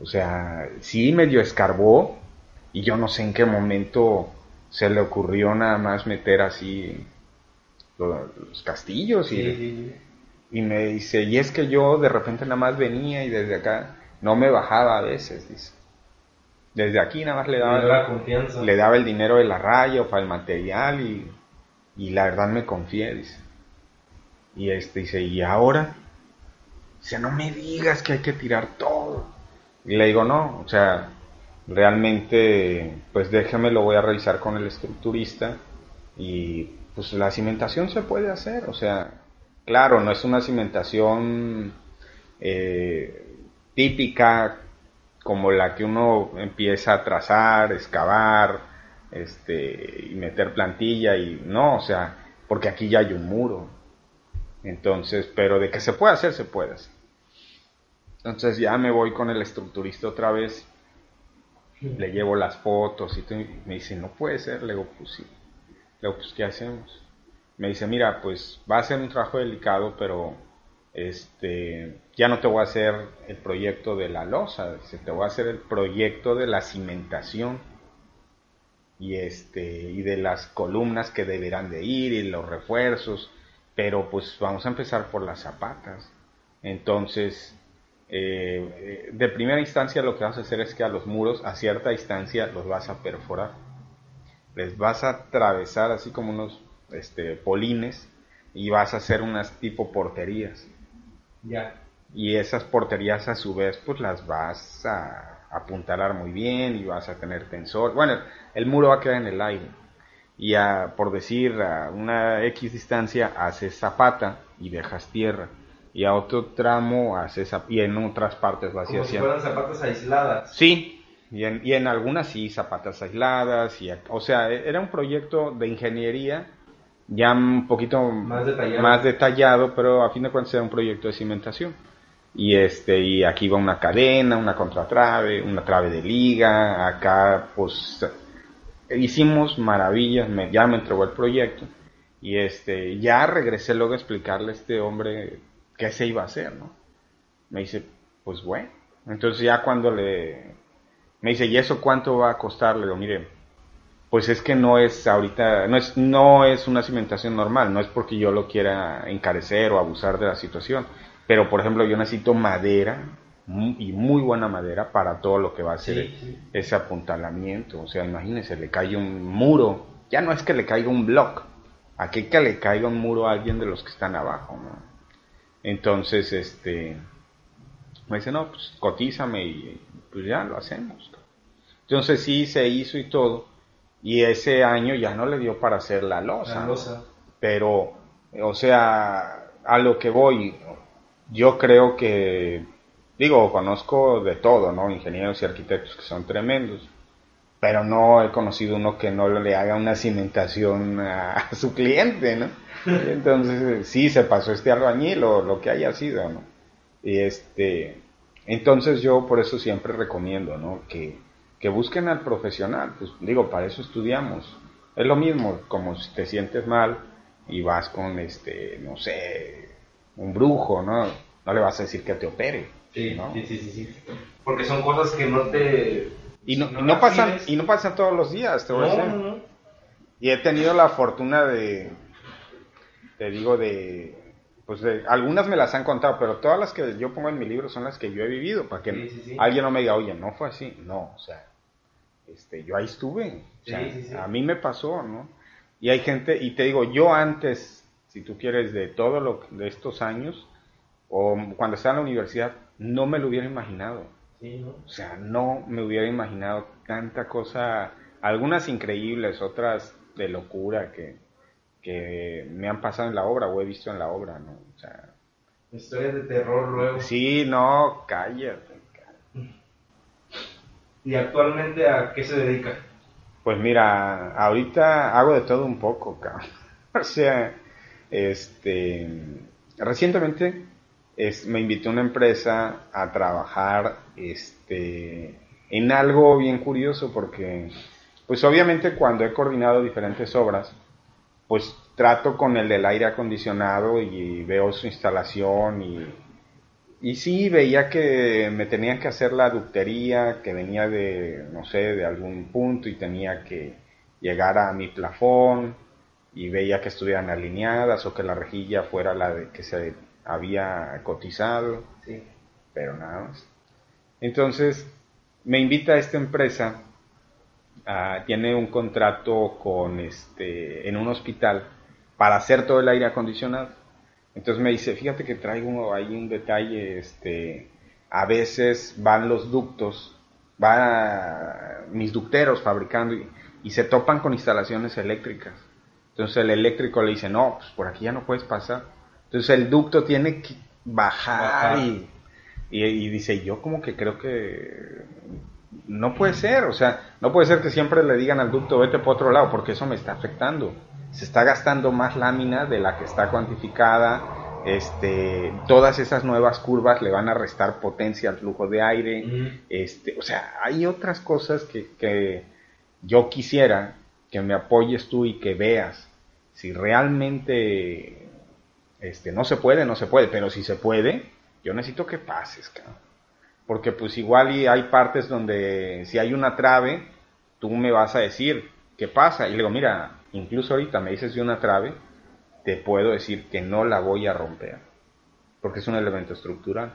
O sea, sí medio escarbó y yo no sé en qué momento se le ocurrió nada más meter así los castillos y, Sí, y me dice, y es que yo de repente nada más venía y desde acá no me bajaba a veces, dice. Desde aquí nada más le daba, Le la confianza. le daba el dinero de la raya o para el material y, y la verdad me confié, dice. Y este dice, ¿y ahora? Dice, no me digas que hay que tirar todo. Y le digo, no, o sea, realmente, pues déjame, lo voy a revisar con el estructurista y pues la cimentación se puede hacer, o sea, claro, no es una cimentación eh, típica como la que uno empieza a trazar, excavar, este, y meter plantilla y no, o sea, porque aquí ya hay un muro. Entonces, pero de que se puede hacer, se puede hacer. Entonces ya me voy con el estructurista otra vez, le llevo las fotos y me dice, no puede ser, le digo, pues sí. Digo, pues ¿qué hacemos? Me dice, mira, pues va a ser un trabajo delicado, pero este, ya no te voy a hacer el proyecto de la losa, te voy a hacer el proyecto de la cimentación y este y de las columnas que deberán de ir y los refuerzos, pero pues vamos a empezar por las zapatas. Entonces, eh, de primera instancia lo que vas a hacer es que a los muros a cierta distancia los vas a perforar. Les vas a atravesar así como unos este, polines y vas a hacer unas tipo porterías. Ya. Y esas porterías a su vez pues las vas a apuntalar muy bien y vas a tener tensor. Bueno, el muro va a quedar en el aire. Y a, por decir, a una X distancia haces zapata y dejas tierra. Y a otro tramo haces, y en otras partes vas Como si fueran zapatas aisladas. Sí, y en, y en algunas sí, zapatas aisladas. Y, o sea, era un proyecto de ingeniería ya un poquito más detallado. más detallado, pero a fin de cuentas era un proyecto de cimentación. Y este y aquí va una cadena, una contratrave, una trave de liga, acá pues hicimos maravillas, me, ya me entregó el proyecto y este ya regresé luego a explicarle a este hombre qué se iba a hacer, ¿no? Me dice, pues bueno, entonces ya cuando le me dice, "¿Y eso cuánto va a costar?" Le digo, "Mire, pues es que no es ahorita, no es, no es una cimentación normal, no es porque yo lo quiera encarecer o abusar de la situación, pero por ejemplo yo necesito madera y muy buena madera para todo lo que va a ser ese apuntalamiento, o sea, imagínense, le cae un muro, ya no es que le caiga un block, aquí que le caiga un muro a alguien de los que están abajo, ¿no? Entonces, este, me dice, no, pues cotízame y pues ya lo hacemos. Entonces sí se hizo y todo, y ese año ya no le dio para hacer la losa. Pero, o sea, a lo que voy, yo creo que, digo, conozco de todo, ¿no? Ingenieros y arquitectos que son tremendos, pero no he conocido uno que no le haga una cimentación a, su cliente, ¿no? Entonces, sí, se pasó este albañil o lo que haya sido, ¿no? Y este, entonces yo por eso siempre recomiendo, ¿no? Que, que busquen al profesional, pues digo, para eso estudiamos. Es lo mismo, como si te sientes mal y vas con, este, no sé, un brujo, ¿no? No le vas a decir que te opere. Sí, sí, sí, sí, Porque son cosas que no te... Y no, no, pasan, y no pasan todos los días, te voy a decir. No, y he tenido la fortuna de, te digo, de, pues de, algunas me las han contado, pero todas las que yo pongo en mi libro son las que yo he vivido, para que alguien no me diga, oye, no fue así. No, o sea, este, yo ahí estuve. A mí me pasó, ¿no? Y hay gente, y te digo, yo antes, si tú quieres, de todo lo de estos años, o cuando estaba en la universidad, no me lo hubiera imaginado. O sea, no me hubiera imaginado tanta cosa, algunas increíbles, otras de locura que, que me han pasado en la obra o he visto en la obra, ¿no? O sea, historias de terror luego. Sí, no, cállate. ¿Y actualmente a qué se dedica? Pues mira, ahorita hago de todo un poco, cabrón. O sea, este, recientemente es, me invitó una empresa a trabajar, este, en algo bien curioso porque, pues obviamente cuando he coordinado diferentes obras, pues trato con el del aire acondicionado y veo su instalación y y sí, veía que me tenían que hacer la ductería, que venía de, no sé, de algún punto y tenía que llegar a mi plafón y veía que estuvieran alineadas o que la rejilla fuera la de que se había cotizado. Sí. Pero nada más. Entonces, me invita a esta empresa, tiene un contrato con este, en un hospital para hacer todo el aire acondicionado entonces me dice, fíjate que traigo ahí un detalle, este, a veces van los ductos, van mis ducteros fabricando y, se topan con instalaciones eléctricas. Entonces el eléctrico le dice, no, pues por aquí ya no puedes pasar. Entonces el ducto tiene que bajar, Y, y, dice, yo como que creo que no puede ser, o sea, no puede ser que siempre le digan al ducto, vete por otro lado, porque eso me está afectando. Se está gastando más lámina de la que está cuantificada, este, todas esas nuevas curvas le van a restar potencia al flujo de aire, este, o sea, hay otras cosas que, que yo quisiera que me apoyes tú y que veas si realmente este, no se puede, no se puede, pero si se puede, yo necesito que pases, cabrón. Porque pues igual hay partes donde si hay una trave, tú me vas a decir, ¿qué pasa? Y le digo, mira, incluso ahorita me dices de una trave, te puedo decir que no la voy a romper, porque es un elemento estructural.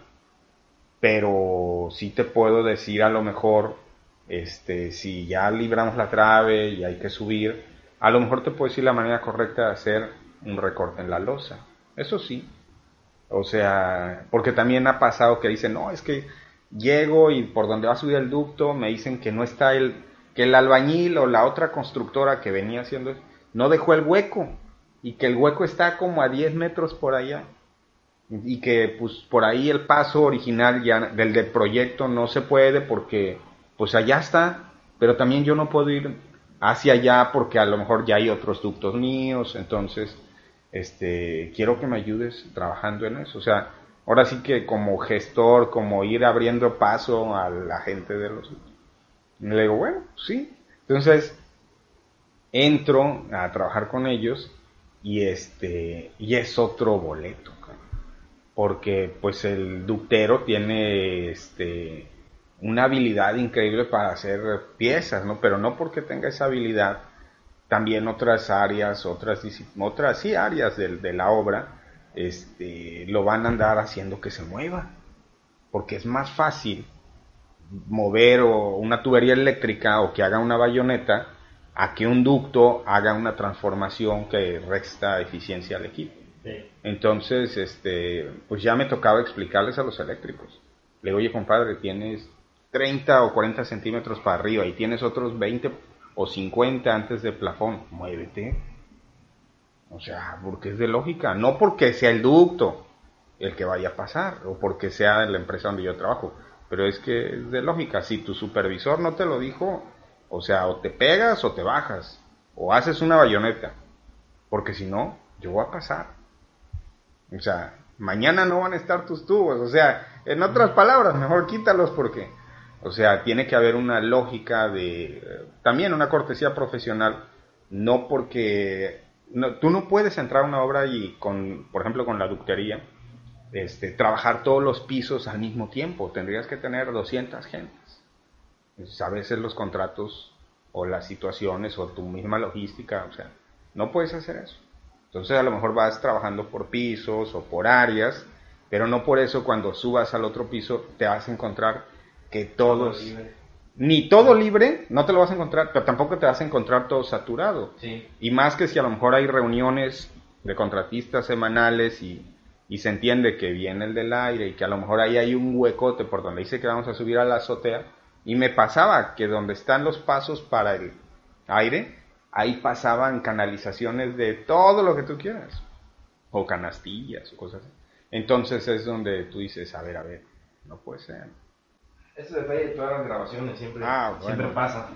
Pero sí te puedo decir a lo mejor, este, si ya libramos la trave y hay que subir, a lo mejor te puedo decir la manera correcta de hacer un recorte en la losa. Eso sí. O sea, porque también ha pasado que dicen, no, es que llego y por donde va a subir el ducto me dicen que no está el, que el albañil o la otra constructora que venía haciendo, no dejó el hueco y que el hueco está como a 10 metros por allá y que pues por ahí el paso original ya del, del proyecto no se puede porque pues allá está, pero también yo no puedo ir hacia allá porque a lo mejor ya hay otros ductos míos, entonces este quiero que me ayudes trabajando en eso, o sea, ahora sí que como gestor, como ir abriendo paso a la gente de los y le digo, bueno, sí. Entonces entro a trabajar con ellos y este y es otro boleto porque pues el ductero tiene este una habilidad increíble para hacer piezas no pero no porque tenga esa habilidad también otras áreas otras otras sí áreas de, de la obra este lo van a andar haciendo que se mueva porque es más fácil mover o una tubería eléctrica o que haga una bayoneta a que un ducto haga una transformación que resta eficiencia al equipo. Entonces, este, pues ya me tocaba explicarles a los eléctricos. Le digo, oye compadre, tienes 30 o 40 centímetros para arriba y tienes otros 20 o 50 antes del plafón, muévete. O sea, porque es de lógica, no porque sea el ducto el que vaya a pasar o porque sea la empresa donde yo trabajo, pero es que es de lógica, si tu supervisor no te lo dijo, o sea, o te pegas o te bajas. O haces una bayoneta. Porque si no, yo voy a pasar. O sea, mañana no van a estar tus tubos. O sea, en otras palabras, mejor quítalos porque, o sea, tiene que haber una lógica de, también una cortesía profesional, no porque, tú no puedes entrar a una obra y con, por ejemplo, con la ductería, este, trabajar todos los pisos al mismo tiempo. Tendrías que tener 200 gentes. Pues, a veces los contratos o las situaciones o tu misma logística, o sea, no puedes hacer eso. Entonces a lo mejor vas trabajando por pisos o por áreas, pero no por eso cuando subas al otro piso te vas a encontrar que todos... Ni todo libre, no te lo vas a encontrar, pero tampoco te vas a encontrar todo saturado. Y más que si a lo mejor hay reuniones de contratistas semanales y, y se entiende que viene el del aire y que a lo mejor ahí hay un huecote por donde dice que vamos a subir a la azotea, y me pasaba que donde están los pasos para el aire, ahí pasaban canalizaciones de todo lo que tú quieras. O canastillas o cosas así. Entonces es donde tú dices, a ver, a ver, no puede ser. Eso depende de todas las grabaciones, siempre, ah, siempre pasa.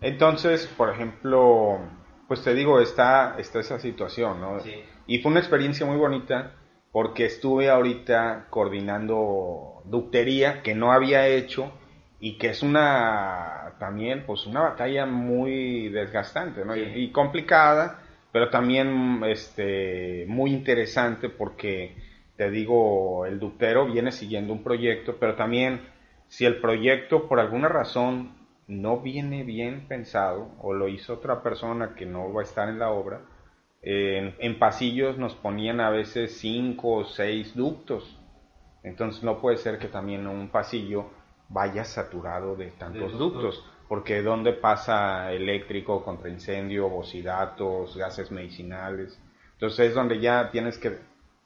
Entonces, por ejemplo, pues te digo, está, está esa situación, ¿no? Sí. Y fue una experiencia muy bonita porque estuve ahorita coordinando ductería que no había hecho y que es una también pues una batalla muy desgastante ¿no? y, complicada pero también este muy interesante porque te digo el ductero viene siguiendo un proyecto pero también si el proyecto por alguna razón no viene bien pensado o lo hizo otra persona que no va a estar en la obra en, en pasillos nos ponían a veces cinco o seis ductos entonces no puede ser que también un pasillo vaya saturado de tantos ductos, porque donde pasa eléctrico contra incendio, bocidatos, gases medicinales. Entonces es donde ya tienes que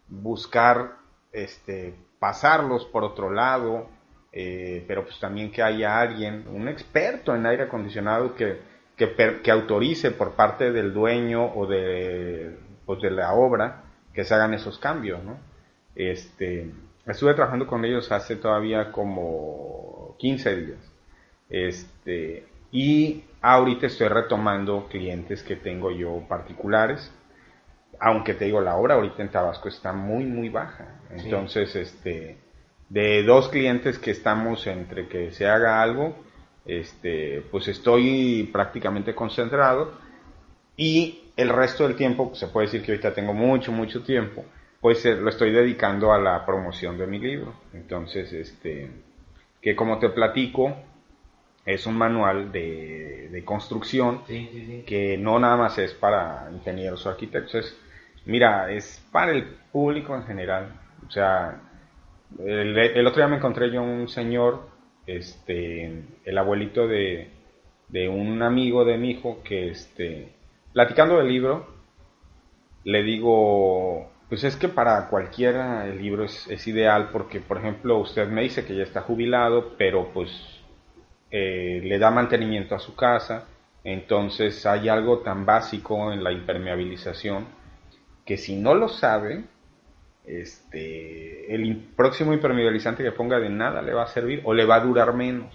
buscar este, pasarlos por otro lado, eh, pero pues también que haya alguien, un experto en aire acondicionado que, que, autorice por parte del dueño o de, pues de la obra que se hagan esos cambios, ¿no? Este, estuve trabajando con ellos hace todavía como 15 días. Este, y ahorita estoy retomando clientes que tengo yo particulares. aunque te digo, la obra ahorita en Tabasco está muy, muy baja. Entonces, este, de dos clientes que estamos entre que se haga algo, este, pues estoy prácticamente concentrado y el resto del tiempo, se puede decir que ahorita tengo mucho, mucho tiempo, pues eh, lo estoy dedicando a la promoción de mi libro. Entonces, este, que como te platico, es un manual de, construcción que no nada más es para ingenieros o arquitectos, mira, es para el público en general. O sea, el, otro día me encontré yo un señor, este, el abuelito de, de un amigo de mi hijo que, este, platicando del libro, le digo, pues es que para cualquiera el libro es, ideal porque, por ejemplo, usted me dice que ya está jubilado, pero pues eh, le da mantenimiento a su casa, entonces hay algo tan básico en la impermeabilización que si no lo sabe, este, el próximo impermeabilizante que ponga de nada le va a servir o le va a durar menos.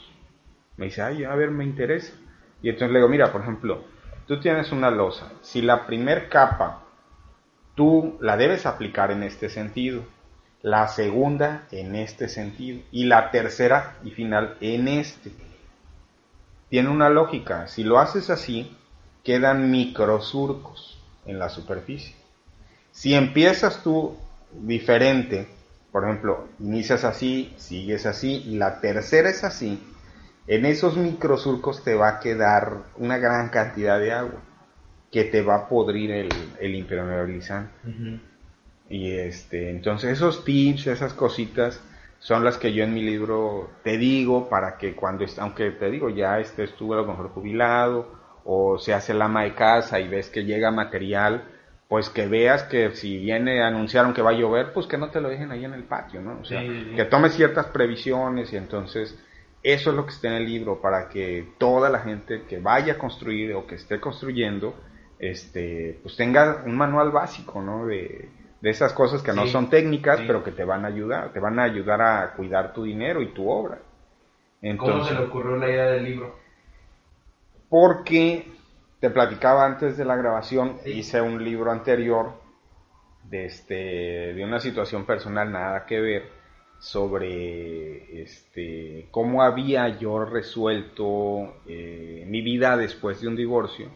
Me dice, ay, a ver, me interesa. Y entonces le digo, mira, por ejemplo, tú tienes una losa, si la primer capa tú la debes aplicar en este sentido, la segunda en este sentido y la tercera y final en este tiene una lógica. Si lo haces así, quedan microsurcos en la superficie. Si empiezas tú diferente, por ejemplo, inicias así, sigues así, y la tercera es así, en esos microsurcos te va a quedar una gran cantidad de agua que te va a podrir el, el impermeabilizante. Y este, entonces esos tips, esas cositas, son las que yo en mi libro te digo para que cuando, aunque te digo, ya este estuvo a lo mejor jubilado o se hace el ama de casa y ves que llega material, pues que veas que si viene, anunciaron que va a llover, pues que no te lo dejen ahí en el patio, ¿no? O sea, que tomes ciertas previsiones y entonces eso es lo que está en el libro para que toda la gente que vaya a construir o que esté construyendo, este, pues tenga un manual básico, ¿no? De, de esas cosas que no son técnicas, pero que te van a ayudar, te van a ayudar a cuidar tu dinero y tu obra. ¿Cómo se le ocurrió la idea del libro? Porque te platicaba antes de la grabación, hice un libro anterior de, este, de una situación personal nada que ver sobre este, cómo había yo resuelto eh, mi vida después de un divorcio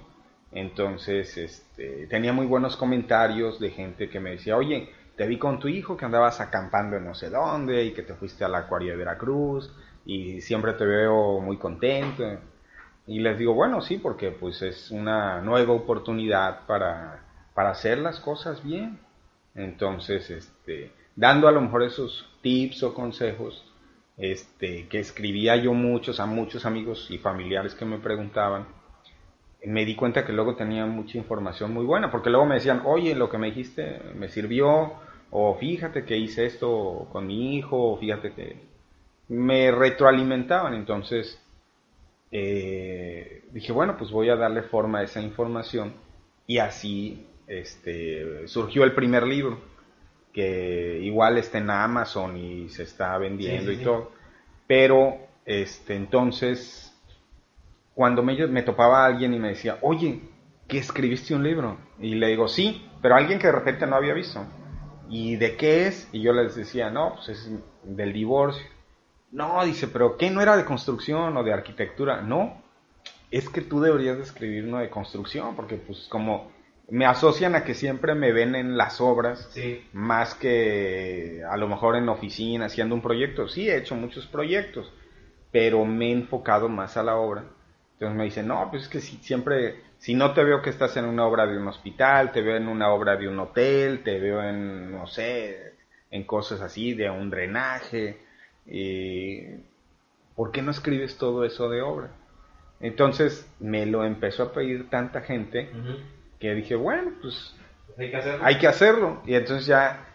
entonces, este, tenía muy buenos comentarios de gente que me decía, oye, te vi con tu hijo que andabas acampando en no sé dónde y que te fuiste al acuario de Veracruz y siempre te veo muy contento. Y les digo, bueno, sí, porque pues es una nueva oportunidad para, para hacer las cosas bien. Entonces, este, dando a lo mejor esos tips o consejos, este, que escribía yo muchos a muchos amigos y familiares que me preguntaban, me di cuenta que luego tenía mucha información muy buena, porque luego me decían, oye, lo que me dijiste me sirvió, o fíjate que hice esto con mi hijo, o fíjate que me retroalimentaban, entonces eh, dije, bueno, pues voy a darle forma a esa información, y así este, surgió el primer libro, que igual está en Amazon y se está vendiendo y todo, pero este, entonces cuando me, me topaba alguien y me decía, oye, ¿qué escribiste un libro? Y le digo, sí, pero alguien que de repente no había visto. ¿Y de qué es? Y yo les decía, no, pues es del divorcio. No, dice, pero ¿qué no era de construcción o de arquitectura? No, es que tú deberías de escribir uno de construcción, porque pues como me asocian a que siempre me ven en las obras, más que a lo mejor en oficina haciendo un proyecto. Sí, he hecho muchos proyectos, pero me he enfocado más a la obra. Entonces me dicen, no, pues es que si, siempre, si no te veo que estás en una obra de un hospital, te veo en una obra de un hotel, te veo en, no sé, en cosas así, de un drenaje, ¿por qué no escribes todo eso de obra? Entonces me lo empezó a pedir tanta gente que dije, bueno, pues hay que, hacerlo. hay que hacerlo. Y entonces ya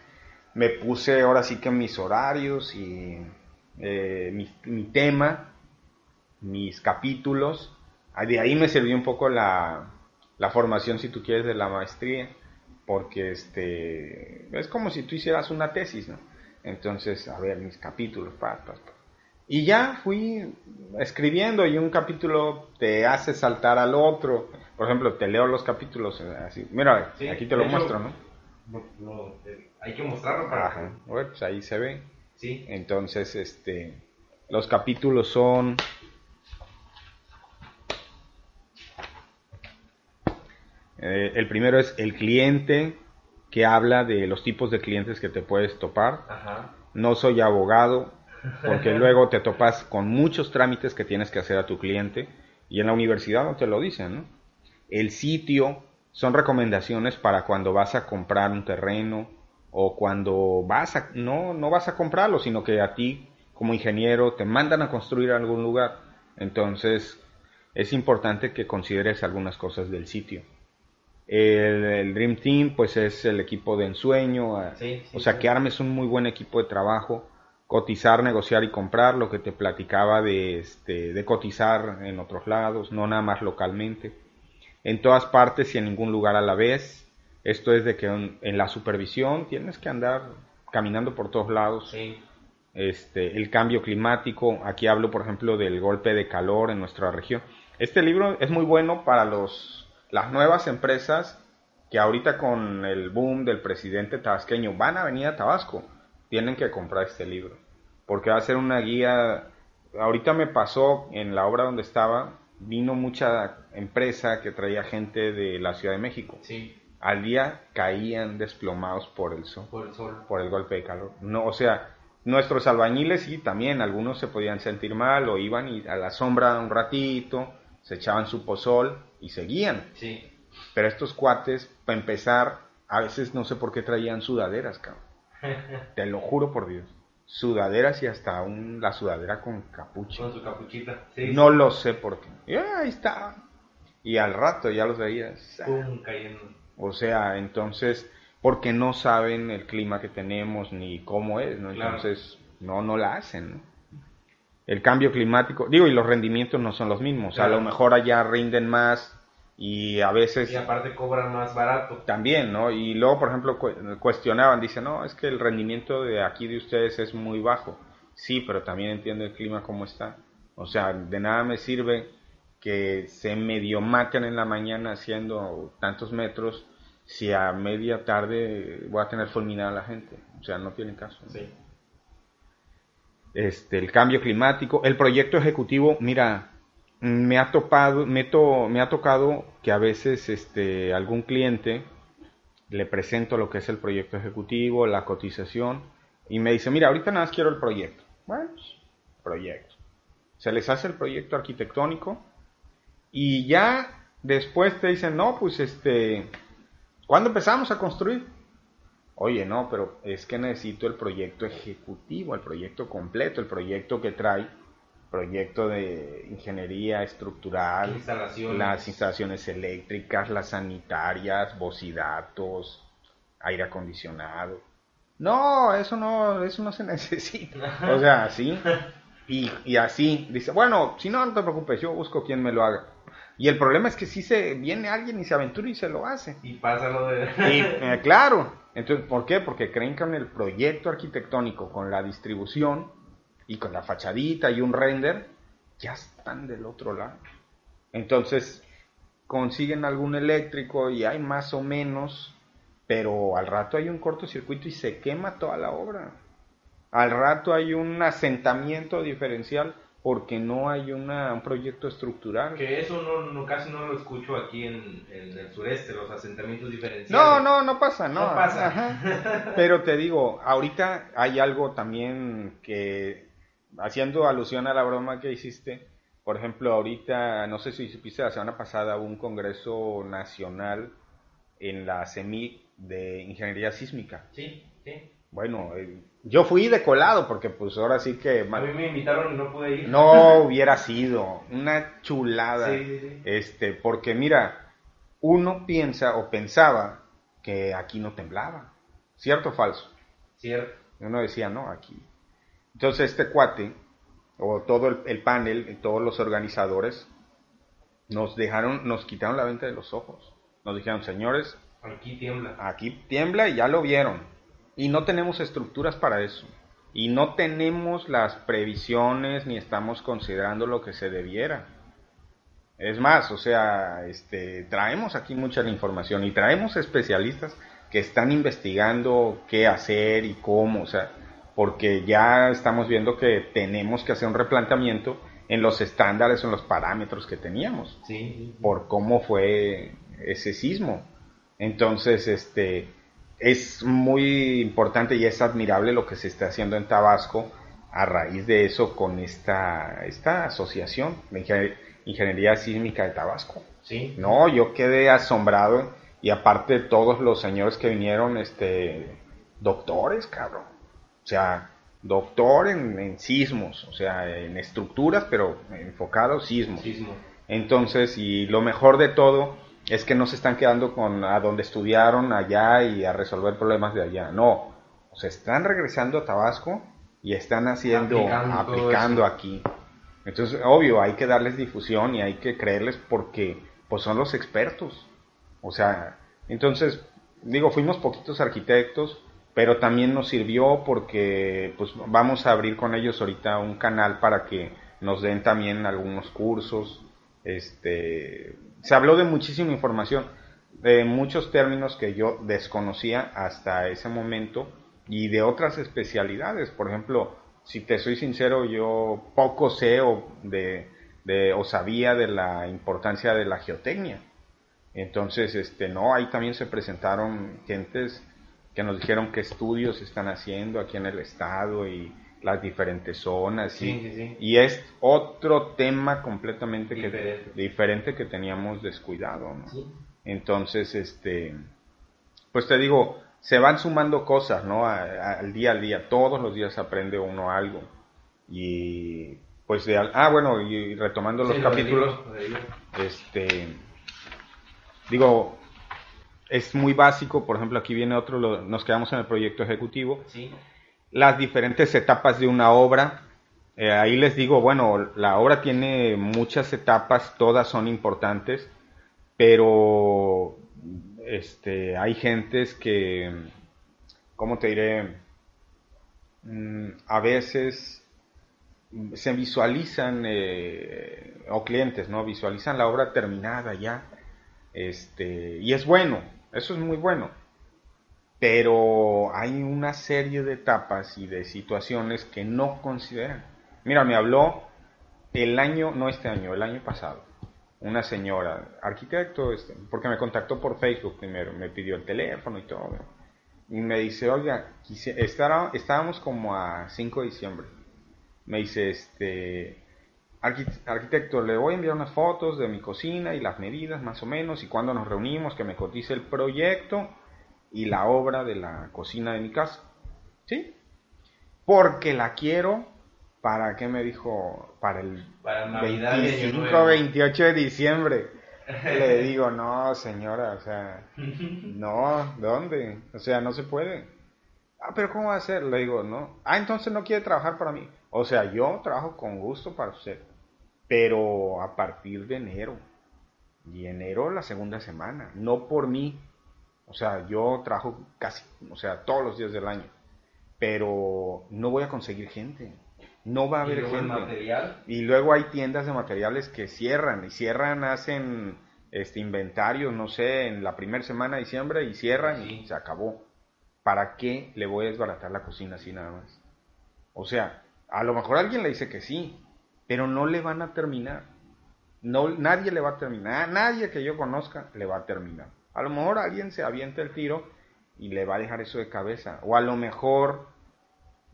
me puse ahora sí que mis horarios y eh, mi, mi tema, mis capítulos, de ahí me sirvió un poco la, formación, si tú quieres, de la maestría, porque este, es como si tú hicieras una tesis, ¿no? Entonces, a ver, mis capítulos, pa, Y ya fui escribiendo y un capítulo te hace saltar al otro. Por ejemplo, te leo los capítulos eh, así. Mira, Sí, aquí te lo muestro, ¿no? No, no, eh, hay que mostrarlo para... Ajá. Bueno, pues ahí se ve. Sí, Entonces, este, los capítulos son... Eh, el primero es el cliente, que habla de los tipos de clientes que te puedes topar. ajá. No soy abogado, porque luego te topas con muchos trámites que tienes que hacer a tu cliente y en la universidad no te lo dicen, ¿no? El sitio son recomendaciones para cuando vas a comprar un terreno o cuando vas a no no vas a comprarlo, sino que a ti como ingeniero te mandan a construir algún lugar. Entonces, es importante que consideres algunas cosas del sitio. El, el Dream Team, pues es el equipo de ensueño, Sí, sí, o sea, sí. que armes un muy buen equipo de trabajo, cotizar, negociar y comprar, lo que te platicaba de, este, de cotizar en otros lados, no nada más localmente, en todas partes y en ningún lugar a la vez. Esto es de que en, en la supervisión tienes que andar caminando por todos lados este, el cambio climático. Aquí hablo, por ejemplo, del golpe de calor en nuestra región. Este libro es muy bueno para los, las nuevas empresas que ahorita con el boom del presidente tabasqueño van a venir a Tabasco. Tienen que comprar este libro. Porque va a ser una guía. Ahorita me pasó en la obra donde estaba, vino mucha empresa que traía gente de la Ciudad de México. sí, Al día caían desplomados por el sol por el sol. por el golpe de calor. No, o sea, nuestros albañiles sí también, algunos se podían sentir mal o iban y a la sombra un ratito, se echaban su pozol y seguían. Sí, Pero estos cuates, para empezar, a veces no sé por qué traían sudaderas, cabrón. Te lo juro por Dios. Sudaderas y hasta un, la sudadera con capucha. con su capuchita. Sí, No lo sé por qué. Y ahí está. Y al rato ya los veías. Pum, cayendo. O sea, entonces, porque no saben el clima que tenemos ni cómo es, ¿no? Claro. Entonces, no, no la hacen, ¿no? El cambio climático, digo, y los rendimientos no son los mismos. A Claro. lo mejor allá rinden más y a veces Y aparte cobran más barato. también, ¿no? Y luego, por ejemplo, cu- cuestionaban, dicen, no, es que el rendimiento de aquí de ustedes es muy bajo. Sí, pero también entiendo el clima como está. O sea, de nada me sirve que se medio maten en la mañana haciendo tantos metros si a media tarde voy a tener fulminada a la gente. O sea, no tiene caso. ¿no? Sí. este, el cambio climático, el proyecto ejecutivo, mira, me ha tocado que a veces este, algún cliente le presento lo que es el proyecto ejecutivo, la cotización, y me dice, mira, ahorita nada más quiero el proyecto. Bueno, pues, proyecto. Se les hace el proyecto arquitectónico y ya después te dicen, no, pues este, ¿cuándo empezamos a construir? Oye, no, pero es que necesito el proyecto ejecutivo, el proyecto completo, el proyecto que trae, proyecto de ingeniería estructural, Instalaciones. las instalaciones eléctricas, las sanitarias, bocidatos, aire acondicionado. No, eso no, eso no se necesita. O sea, así. Y, y así, dice, bueno, si no, no te preocupes, yo busco quien me lo haga. Y el problema es que si se viene alguien y se aventura y se lo hace. Y pasa lo de... Y, eh, claro, entonces, ¿por qué? Porque creen que en el proyecto arquitectónico, con la distribución y con la fachadita y un render, ya están del otro lado. Entonces, consiguen algún eléctrico y hay más o menos, pero al rato hay un cortocircuito y se quema toda la obra. Al rato hay un asentamiento diferencial porque no hay una, un proyecto estructural. Que eso no, no- casi no lo escucho aquí en, en el sureste, los asentamientos diferenciales. No, no, no pasa, no. No pasa. Ajá. Pero te digo, ahorita hay algo también que, haciendo alusión a la broma que hiciste, por ejemplo, ahorita, no sé si supiste, la semana pasada hubo un congreso nacional en la CEMIC de Ingeniería Sísmica. Sí, sí. Bueno, eh, yo fui de colado porque pues ahora sí que... A mí me invitaron y no pude ir. No hubiera sido una chulada. Sí, sí, sí. Este, porque mira, uno piensa o pensaba que aquí no temblaba. ¿Cierto o falso? Cierto. Uno decía, no, aquí. Entonces este cuate, o todo el, el panel, todos los organizadores, nos dejaron, nos quitaron la venta de los ojos. Nos dijeron, señores, Aquí tiembla. aquí tiembla y ya lo vieron. Y no tenemos estructuras para eso. y no tenemos las previsiones ni estamos considerando lo que se debiera. Es más, o sea, este, traemos aquí mucha información y traemos especialistas que están investigando qué hacer y cómo, o sea, porque ya estamos viendo que tenemos que hacer un replanteamiento en los estándares, en los parámetros que teníamos, por cómo fue ese sismo. Entonces, este, es muy importante y es admirable lo que se está haciendo en Tabasco a raíz de eso con esta, esta asociación de ingeniería sísmica de Tabasco. Sí. No, yo quedé asombrado y aparte todos los señores que vinieron, este, doctores, cabrón. O sea, doctor en, sismos, o sea, en estructuras, pero enfocado sismos. Sismo. Entonces, y lo mejor de todo es que no se están quedando con a donde estudiaron allá y a resolver problemas de allá. No, o sea, están regresando a Tabasco y están haciendo, Aplicando aplicando aquí. Entonces, obvio, hay que darles difusión y hay que creerles porque pues son los expertos. O sea, entonces, digo, fuimos poquitos arquitectos, pero también nos sirvió porque pues vamos a abrir con ellos ahorita un canal para que nos den también algunos cursos. Este, se habló de muchísima información, de muchos términos que yo desconocía hasta ese momento y de otras especialidades. Por ejemplo, si te soy sincero, yo poco sé o, de, o sabía de la importancia de la geotecnia. Entonces, este, no, ahí también se presentaron gentes que nos dijeron qué estudios están haciendo aquí en el estado y las diferentes zonas. Sí, y, sí, sí. y es otro tema completamente que- Diferente. que teníamos descuidado. Entonces, este, pues te digo, se van sumando cosas, ¿no? A- a- al día al día, todos los días aprende uno algo. Y pues de, ah, bueno, y retomando los Sí, lo capítulos, digo, lo digo. este, digo, es muy básico, por ejemplo, aquí viene otro, lo- nos quedamos en el proyecto ejecutivo, Sí. las diferentes etapas de una obra. Eh, ahí les digo, bueno, la obra tiene muchas etapas, todas son importantes, pero este, hay gentes que, ¿cómo te diré? Mm, a veces se visualizan, eh, o clientes, ¿no? Visualizan la obra terminada ya, este, y es bueno, eso es muy bueno pero hay una serie de etapas y de situaciones que no consideran. Mira, me habló el año, no este año, el año pasado, una señora, arquitecto, este, porque me contactó por Facebook primero, me pidió el teléfono y todo. Y me dice, oiga, estábamos como a 5 de diciembre. Me dice, este, "Arqui- arquitecto, le voy a enviar unas fotos de mi cocina y las medidas más o menos y cuando nos reunimos, que me cotice el proyecto y la obra de la cocina de mi casa. ¿Sí? Porque la quiero para, ¿qué me dijo? Para el Para Navidad y Año 25, Nuevo. 28 de diciembre. Le digo, no, señora, o sea, no, ¿dónde? O sea, no se puede. Ah, pero ¿cómo va a ser? Le digo, no. Ah, entonces no quiere trabajar para mí. O sea, yo trabajo con gusto para usted, pero a partir de enero. Y enero la segunda semana, no por mí. O sea, yo trabajo casi, o sea, todos los días del año. Pero no voy a conseguir gente. No va a Y haber luego el gente. material. Y luego hay tiendas de materiales que cierran y cierran, hacen este inventarios, no sé, en la primera semana de diciembre y cierran Sí. y se acabó. ¿Para qué le voy a desbaratar la cocina así nada más? O sea, a lo mejor alguien le dice que sí, pero no le van a terminar. No, nadie le va a terminar, nadie que yo conozca le va a terminar. A lo mejor alguien se avienta el tiro y le va a dejar eso de cabeza. O a lo mejor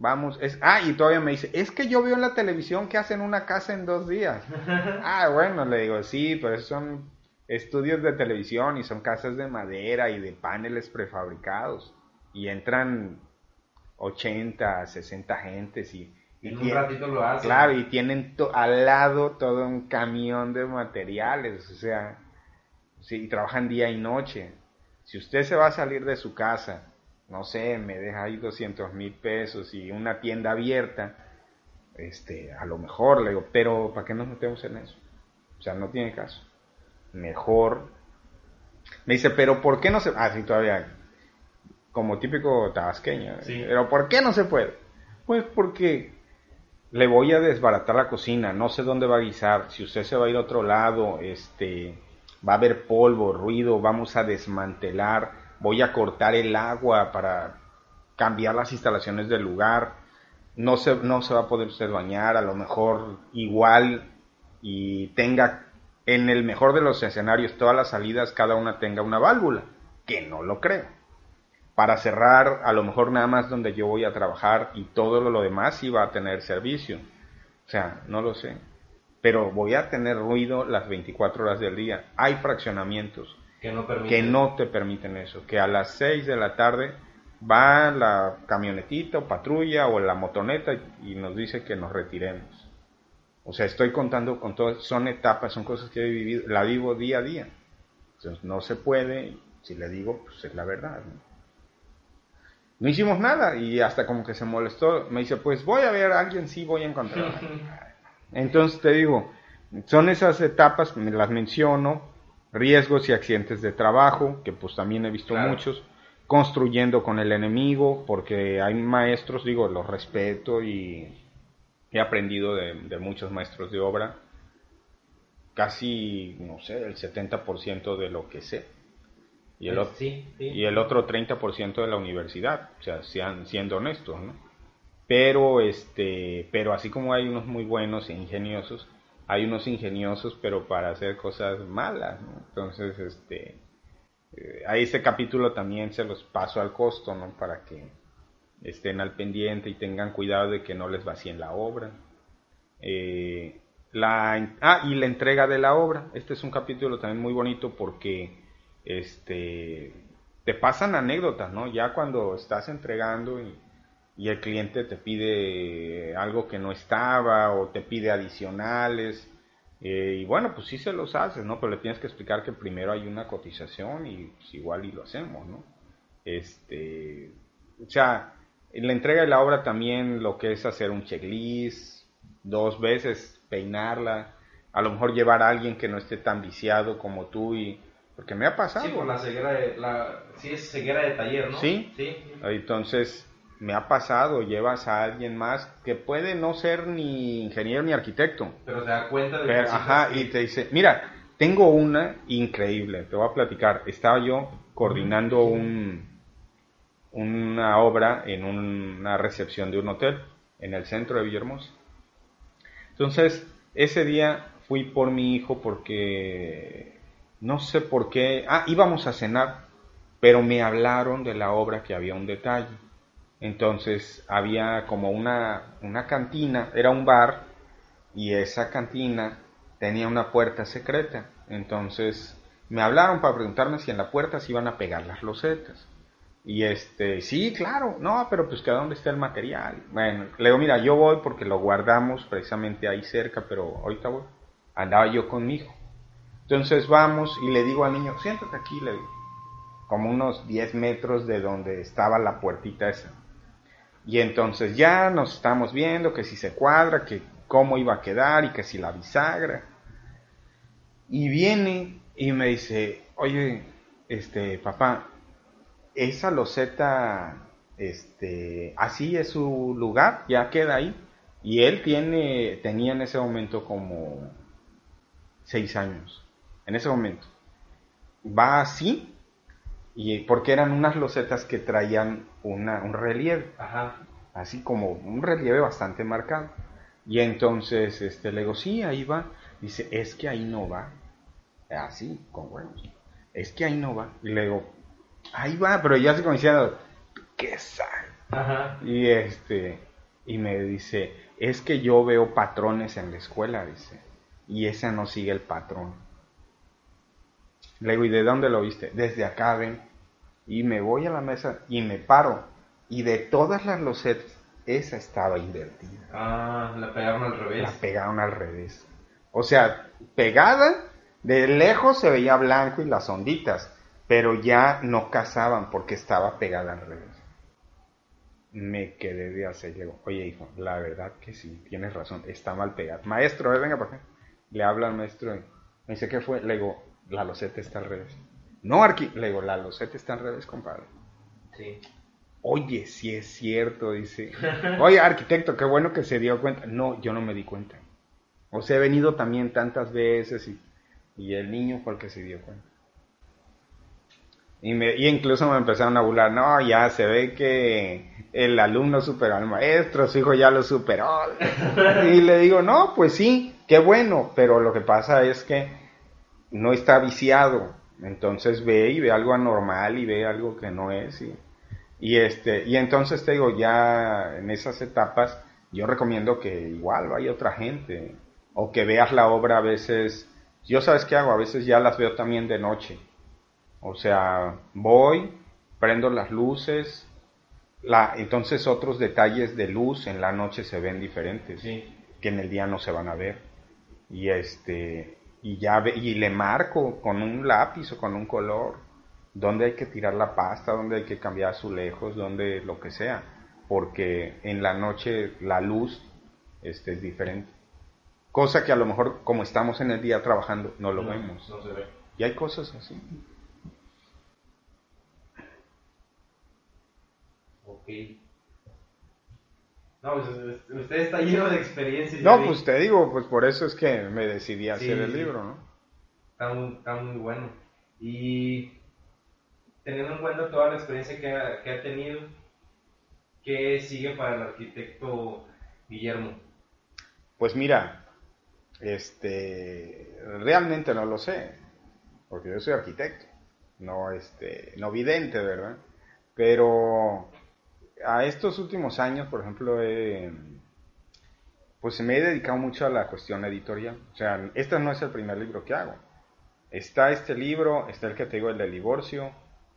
Vamos, es, ah, y todavía me dice, es que yo veo en la televisión que hacen una casa en dos días. ah, bueno, le digo, sí, pero son estudios de televisión y son casas de madera y de paneles prefabricados. Y entran 80, 60 gentes y... y En un ratito lo hacen. Claro, y tienen to- al lado todo un camión de materiales, o sea, sí, y trabajan día y noche. Si usted se va a salir de su casa, no sé, me deja ahí 200 mil pesos y una tienda abierta, este, a lo mejor le digo, pero ¿para qué nos metemos en eso? O sea, no tiene caso. Mejor. Me dice, pero ¿por qué no se.? Ah, sí, todavía. Como típico tabasqueño. Sí. Pero ¿por qué no se puede? Pues porque le voy a desbaratar la cocina, no sé dónde va a guisar, si usted se va a ir a otro lado, este, va a haber polvo, ruido, vamos a desmantelar, voy a cortar el agua para cambiar las instalaciones del lugar, no se, no se va a poder usted bañar, a lo mejor igual y tenga en el mejor de los escenarios todas las salidas cada una tenga una válvula, que no lo creo. Para cerrar, a lo mejor nada más donde yo voy a trabajar y todo lo demás va a tener servicio. O sea, no lo sé. Pero voy a tener ruido las 24 horas del día. Hay fraccionamientos que no, que no te permiten eso. Que a las 6 de la tarde va la camionetita o patrulla o la motoneta y nos dice que nos retiremos. O sea, estoy contando con todo, son etapas, son cosas que he vivido, la vivo día a día. Entonces no se puede, si le digo, pues es la verdad. ¿no? Hicimos nada y hasta como que se molestó, me dice, pues voy a ver a alguien, sí voy a encontrar. Entonces te digo, son esas etapas, me las menciono, riesgos y accidentes de trabajo, que pues también he visto muchos, construyendo con el enemigo, porque hay maestros, digo, los respeto y he aprendido de, muchos maestros de obra, casi, no sé, el 70% de lo que sé. Y el, y el otro 30% de la universidad, o sea, sean, siendo honestos, ¿no? Pero, este, pero así como hay unos muy buenos e ingeniosos, hay unos ingeniosos, pero para hacer cosas malas, ¿no? Entonces, este, eh, a ese capítulo también se los paso al costo, ¿no? Para que estén al pendiente y tengan cuidado de que no les vacíen la obra. Eh, la, ah, y la entrega de la obra. Este es un capítulo también muy bonito porque este, te pasan anécdotas, ¿no? Ya cuando estás entregando y, el cliente te pide algo que no estaba o te pide adicionales. Eh, y bueno, pues sí se los haces, ¿no? Pero le tienes que explicar que primero hay una cotización y pues igual y lo hacemos, ¿no? Este, o sea, en la entrega de la obra también lo que es hacer un checklist, dos veces peinarla, a lo mejor llevar a alguien que no esté tan viciado como tú y porque me ha pasado. Sí, por la ceguera de la sí es ceguera de taller, ¿no? Sí. Sí. Entonces, me ha pasado, llevas a alguien más que puede no ser ni ingeniero ni arquitecto. Pero se da cuenta de Pero, ajá, y te dice, "Mira, tengo una increíble, te voy a platicar. Estaba yo coordinando un una obra en una recepción de un hotel en el centro de Villahermosa. Entonces, ese día fui por mi hijo porque no sé por qué, ah, íbamos a cenar, pero me hablaron de la obra que había un detalle. Entonces había como una, una cantina, era un bar, y esa cantina tenía una puerta secreta. Entonces me hablaron para preguntarme si en la puerta se iban a pegar las losetas. Y este, sí, claro, no, pero pues que a dónde está el material. Bueno, le digo, mira, yo voy porque lo guardamos precisamente ahí cerca, pero ahorita voy. Andaba yo con mi hijo. Entonces vamos y le digo al niño, siéntate aquí, le digo, como unos 10 metros de donde estaba la puertita esa. Y entonces ya nos estamos viendo que si se cuadra, que cómo iba a quedar y que si la bisagra. Y viene y me dice, oye, este, papá, esa loseta, este, así es su lugar, ya queda ahí. Y él tiene, tenía en ese momento como seis años, en ese momento. Va así, y porque eran unas losetas que traían una, un relieve, así como un relieve bastante marcado. Y entonces este, le digo, sí, ahí va. Dice, es que ahí no va. Así, con huevos. Es que ahí no va. Y le digo, ahí va, pero ya se diciendo, qué sal. Y este, y me dice, es que yo veo patrones en la escuela, dice, y ese no sigue el patrón. Le digo, ¿y de dónde lo viste? Desde acá, ven. Y me voy a la mesa y me paro. Y de todas las losetas, esa estaba invertida. Ah, la pegaron al revés. La pegaron al revés. O sea, pegada, de lejos se veía blanco y las onditas pero ya no cazaban porque estaba pegada al revés. Me quedé de hacer, le oye hijo, la verdad que sí, tienes razón, está mal pegada. Maestro, venga por acá. Le habla al maestro, me dice, ¿qué fue? Le digo, la loseta está al revés. No, Arqui, le digo, la loseta está al revés, compadre. Sí. Oye, sí es cierto, dice. Oye, arquitecto, qué bueno que se dio cuenta. No, yo no me di cuenta. O sea, he venido también tantas veces y, y el niño fue el que se dio cuenta. Y, me, y incluso me empezaron a burlar, no, ya se ve que el alumno superó al maestro, su hijo ya lo superó. y le digo, no, pues sí, qué bueno, pero lo que pasa es que no está viciado. Entonces ve y ve algo anormal y ve algo que no es. Y, y, este, y entonces te digo, ya en esas etapas, yo recomiendo que igual vaya otra gente, o que veas la obra a veces, yo sabes qué hago, a veces ya las veo también de noche. O sea, voy, prendo las luces, la, entonces otros detalles de luz en la noche se ven diferentes, que en el día no se van a ver. Y este, y ya y le marco con un lápiz o con un color dónde hay que tirar la pasta, dónde hay que cambiar azulejos, dónde lo que sea, porque en la noche la luz este, es diferente. Cosa que a lo mejor como estamos en el día trabajando no lo vemos. No se ve. Y hay cosas así. Ok. No, pues usted está lleno de experiencia. No, pues te digo, pues por eso es que me decidí a hacer el libro, ¿no? Está muy, está muy bueno. Y teniendo en cuenta toda la experiencia que ha, que ha tenido, ¿qué sigue para el arquitecto Guillermo? Pues mira, este, realmente no lo sé, porque yo soy arquitecto, no, este, no vidente, ¿verdad? Pero a estos últimos años, por ejemplo, pues me he dedicado mucho a la cuestión editorial. O sea, este no es el primer libro que hago. Está este libro, está el que te digo, el del divorcio,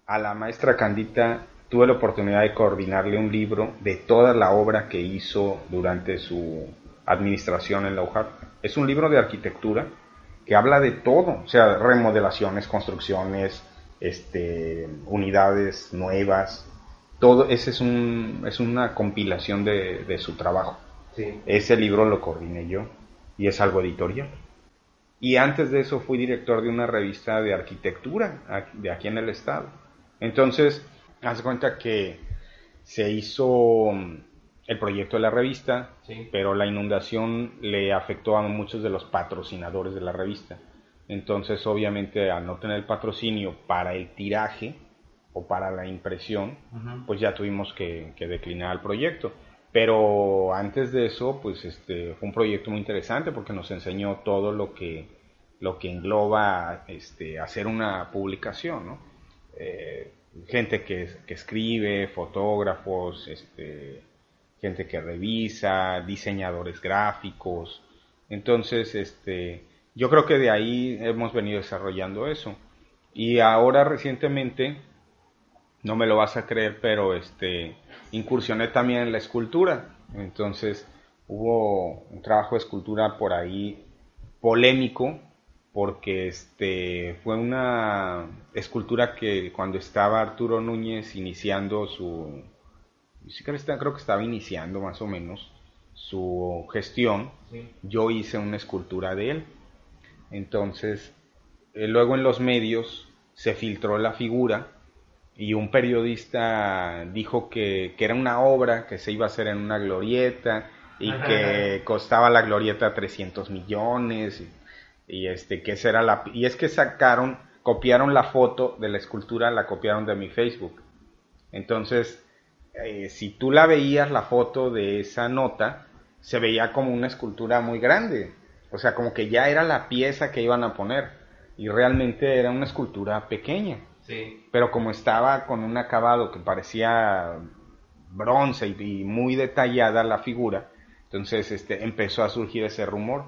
a la maestra Candita tuve la oportunidad de coordinarle un libro de toda la obra que hizo durante su administración en la UJAP. Es un libro de arquitectura que habla de todo, o sea, remodelaciones, construcciones, este, unidades nuevas, todo, ese es, un, es una compilación de, de su trabajo. Ese libro lo coordiné yo y es algo editorial. Y antes de eso fui director de una revista de arquitectura de aquí en el estado. Entonces, haz cuenta que se hizo mm, el proyecto de la revista, pero la inundación le afectó a muchos de los patrocinadores de la revista. Entonces, obviamente, al no tener el patrocinio para el tiraje o para la impresión, pues ya tuvimos que, declinar el proyecto. Pero antes de eso, pues este fue un proyecto muy interesante porque nos enseñó todo lo que lo que engloba este hacer una publicación, ¿no? Eh, gente que, escribe, fotógrafos, este, gente que revisa, diseñadores gráficos. Entonces, este, yo creo que de ahí hemos venido desarrollando eso. Y ahora recientemente, no me lo vas a creer, pero este, incursioné también en la escultura. Entonces, hubo un trabajo de escultura por ahí polémico, porque este fue una escultura que cuando estaba Arturo Núñez iniciando su creo que estaba iniciando más o menos su gestión yo hice una escultura de él entonces eh, luego en los medios se filtró la figura y un periodista dijo que, que, era una obra que se iba a hacer en una glorieta y que costaba la glorieta 300 millones y este, que será la, y es que sacaron, copiaron la foto de la escultura, la copiaron de mi Facebook. Entonces, eh, si tú la veías, la foto de esa nota, se veía como una escultura muy grande. O sea, como que ya era la pieza que iban a poner. Y realmente era una escultura pequeña. Sí. Pero como estaba con un acabado que parecía bronce y, y muy detallada la figura, entonces este, empezó a surgir ese rumor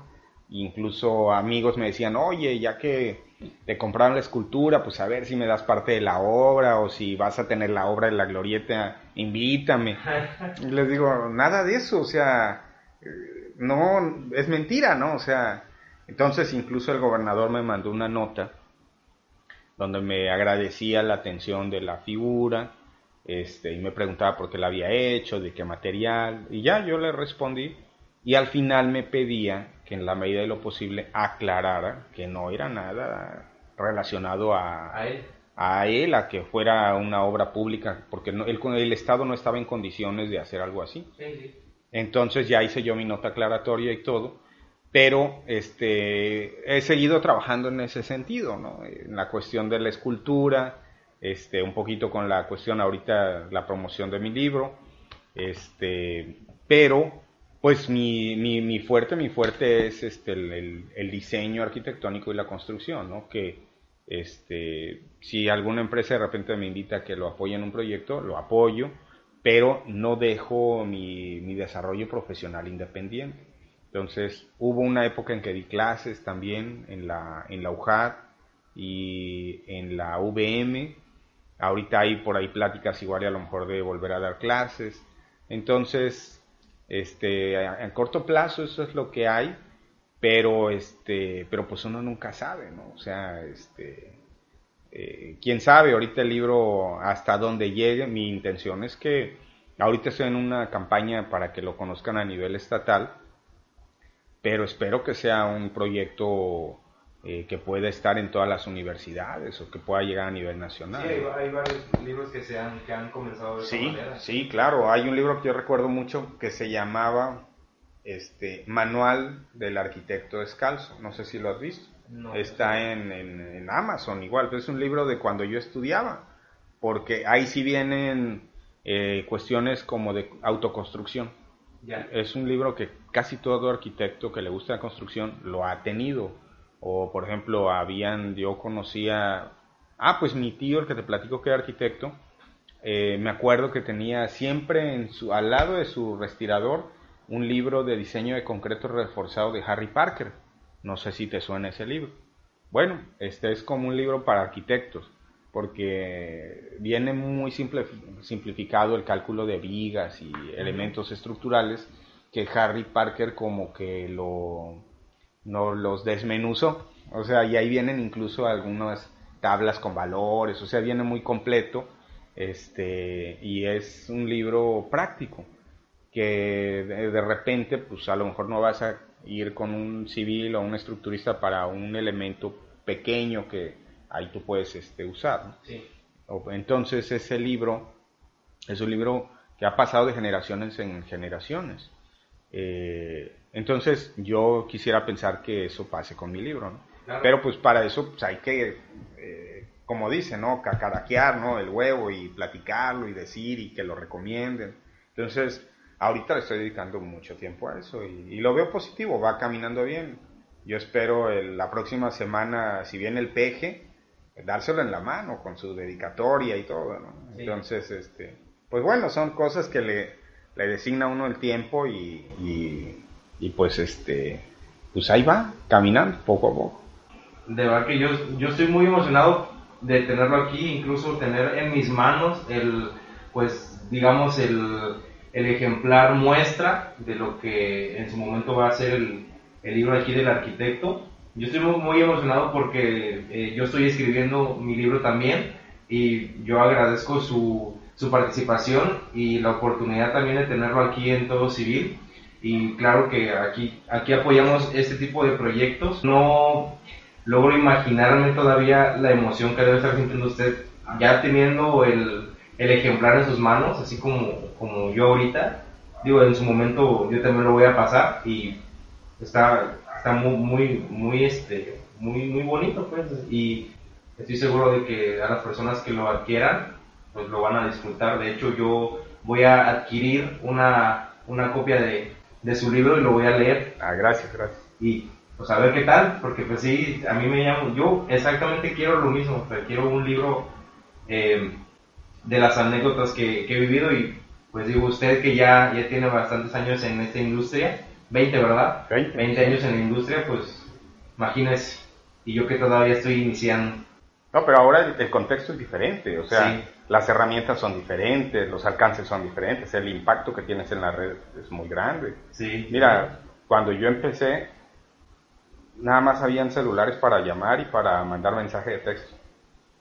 Incluso amigos me decían, oye, ya que te compraron la escultura, pues a ver si me das parte de la obra o si vas a tener la obra de la glorieta, invítame. Y les digo, nada de eso, o sea, no, es mentira, ¿no? O sea, entonces incluso el gobernador me mandó una nota donde me agradecía la atención de la figura, este, y me preguntaba por qué la había hecho, de qué material, y ya yo le respondí, y al final me pedía que en la medida de lo posible aclarara que no era nada relacionado a, a él a que fuera una obra pública, porque no, el, el Estado no estaba en condiciones de hacer algo así. Entonces ya hice yo mi nota aclaratoria y todo, pero este, he seguido trabajando en ese sentido, ¿no? en la cuestión de la escultura, este, un poquito con la cuestión ahorita, la promoción de mi libro, este, pero pues mi, mi, mi fuerte, mi fuerte es este, el, el, diseño arquitectónico y la construcción, ¿no? que este, si alguna empresa de repente me invita a que lo apoye en un proyecto, lo apoyo, pero no dejo mi, mi desarrollo profesional independiente. Entonces, hubo una época en que di clases también en la, en la y en la VM. Ahorita hay por ahí pláticas igual y a lo mejor de volver a dar clases. Entonces, este, en corto plazo eso es lo que hay pero este pero pues uno nunca sabe no o sea este eh, quién sabe ahorita el libro hasta dónde llegue mi intención es que ahorita estoy en una campaña para que lo conozcan a nivel estatal pero espero que sea un proyecto eh, que pueda estar en todas las universidades o que pueda llegar a nivel nacional. Sí, hay, varios libros que, se han, que han comenzado de sí, Sí, claro. Hay un libro que yo recuerdo mucho que se llamaba este, Manual del Arquitecto Descalzo. No sé si lo has visto. Está en, en, Amazon igual, pero es un libro de cuando yo estudiaba, porque ahí sí vienen eh, cuestiones como de autoconstrucción. Es un libro que casi todo arquitecto que le gusta la construcción lo ha tenido. O por ejemplo, habían, yo conocía, ah, pues mi tío, el que te platico que era arquitecto, eh, me acuerdo que tenía siempre en su, al lado de su respirador un libro de diseño de concreto reforzado de Harry Parker. No sé si te suena ese libro. Bueno, este es como un libro para arquitectos, porque viene muy simplificado el cálculo de vigas y elementos estructurales que Harry Parker como que lo no los desmenuzó. O sea, y ahí vienen incluso algunas tablas con valores, o sea, viene muy completo. Este, y es un libro práctico que de, repente, pues a lo mejor no vas a ir con un civil o un estructurista para un elemento pequeño que ahí tú puedes este, usar. Entonces ese libro es un libro que ha pasado de generaciones en generaciones. Eh, entonces yo quisiera pensar que eso pase con mi libro, ¿no? Pero pues para eso pues, hay que, eh, como dice, ¿no? Cacaraquear, ¿no? El huevo y platicarlo y decir y que lo recomienden. Entonces, ahorita le estoy dedicando mucho tiempo a eso y, lo veo positivo, va caminando bien. Yo espero la próxima semana, si viene el peje, dárselo en la mano con su dedicatoria y todo, ¿no? Entonces, este, pues bueno, son cosas que le, le designa uno el tiempo y, y, pues este, pues ahí va, caminando poco a poco. De verdad que yo, yo estoy muy emocionado de tenerlo aquí, incluso tener en mis manos el, pues digamos, el el ejemplar muestra de lo que en su momento va a ser el, el libro aquí del arquitecto. Yo estoy muy, emocionado porque eh, yo estoy escribiendo mi libro también y yo agradezco su, su participación y la oportunidad también de tenerlo aquí en Todo Civil. Y claro que aquí, aquí apoyamos este tipo de proyectos. No logro imaginarme todavía la emoción que debe estar sintiendo usted ya teniendo el, el ejemplar en sus manos, así como, como yo ahorita. Digo, en su momento yo también lo voy a pasar y está, está muy, muy, muy, este, muy, muy bonito, pues, y estoy seguro de que a las personas que lo adquieran, pues lo van a disfrutar. De hecho, yo voy a adquirir una, una copia de, de su libro y lo voy a leer. Ah, gracias, gracias. Y pues a ver qué tal, porque pues sí, a mí me llamo, yo exactamente quiero lo mismo, quiero un libro eh, de las anécdotas que, he vivido y pues digo, usted que ya, ya tiene bastantes años en esta industria, 20, ¿verdad? 20. años en la industria, pues imagínese, y yo que todavía estoy iniciando. No, pero ahora el, contexto es diferente, o sea, las herramientas son diferentes, los alcances son diferentes, el impacto que tienes en la red es muy grande. Sí. Mira, cuando yo empecé, nada más habían celulares para llamar y para mandar mensaje de texto.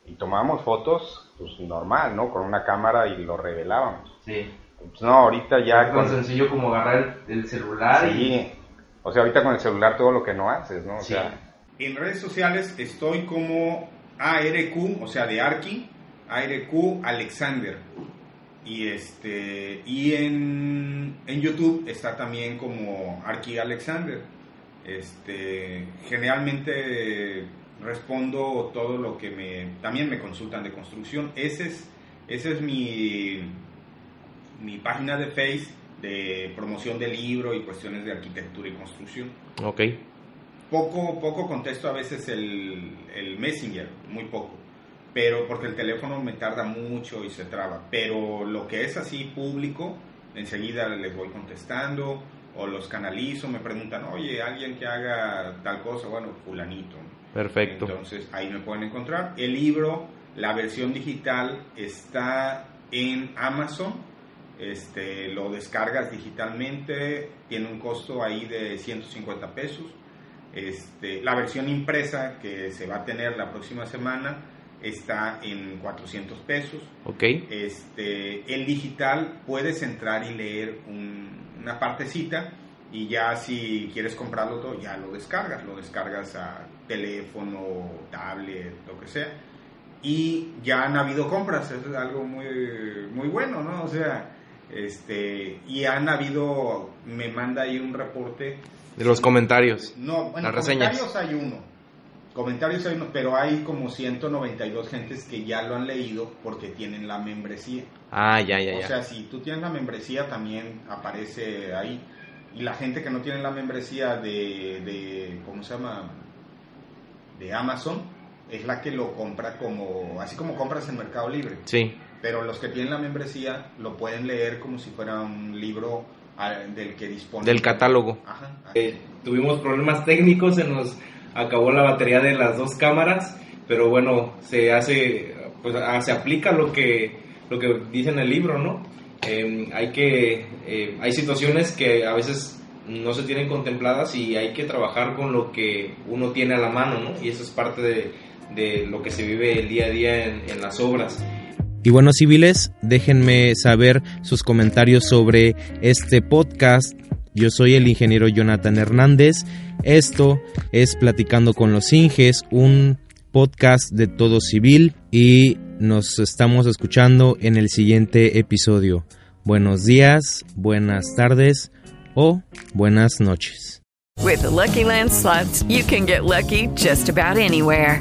Y tomábamos fotos pues normal, ¿no? Con una cámara y lo revelábamos. Sí. Pues no, ahorita ya... Es con... sencillo como agarrar el, celular sí. O sea, ahorita con el celular todo lo que no haces, ¿no? O sea... En redes sociales estoy como ARQ, o sea, de Arki, ARQ Alexander. Y, este, y en, en YouTube está también como Arki Alexander. Este, generalmente respondo todo lo que me... También me consultan de construcción. Ese es, ese es mi, mi página de Face de promoción de libro y cuestiones de arquitectura y construcción. Ok. Poco, poco contesto a veces el, el Messenger, muy poco. Pero porque el teléfono me tarda mucho y se traba. Pero lo que es así público, enseguida les voy contestando o los canalizo, me preguntan, oye, alguien que haga tal cosa, bueno, fulanito. Perfecto. Entonces ahí me pueden encontrar. El libro, la versión digital está en Amazon. Este, lo descargas digitalmente, tiene un costo ahí de 150 pesos. Este, la versión impresa que se va a tener la próxima semana está en 400 pesos. Ok. Este, el digital puedes entrar y leer un- una partecita y ya si quieres comprarlo todo, ya lo descargas, lo descargas a teléfono, tablet, lo que sea. Y ya han habido compras, eso es algo muy, muy bueno, ¿no? O sea, este, y han habido, me manda ahí un reporte. De los comentarios. No, bueno, Las reseñas. comentarios hay uno. Comentarios hay uno, pero hay como 192 gentes que ya lo han leído porque tienen la membresía. Ah, ya, ya, O ya. sea, si tú tienes la membresía también aparece ahí. Y la gente que no tiene la membresía de, de ¿cómo se llama? De Amazon, es la que lo compra como, así como compras en Mercado Libre. Sí. Pero los que tienen la membresía lo pueden leer como si fuera un libro del que dispone. Del catálogo. Ajá. Eh, tuvimos problemas técnicos, se nos acabó la batería de las dos cámaras, pero bueno, se hace, pues ah, se aplica lo que, lo que dice en el libro, ¿no? Eh, hay que, eh, hay situaciones que a veces no se tienen contempladas y hay que trabajar con lo que uno tiene a la mano, ¿no? Y eso es parte de, de lo que se vive el día a día en, en las obras. Y bueno, civiles, déjenme saber sus comentarios sobre este podcast. Yo soy el ingeniero Jonathan Hernández. Esto es Platicando con los Inges, un podcast de todo civil y nos estamos escuchando en el siguiente episodio. Buenos días, buenas tardes o buenas noches. With the Lucky Land you can get lucky just about anywhere.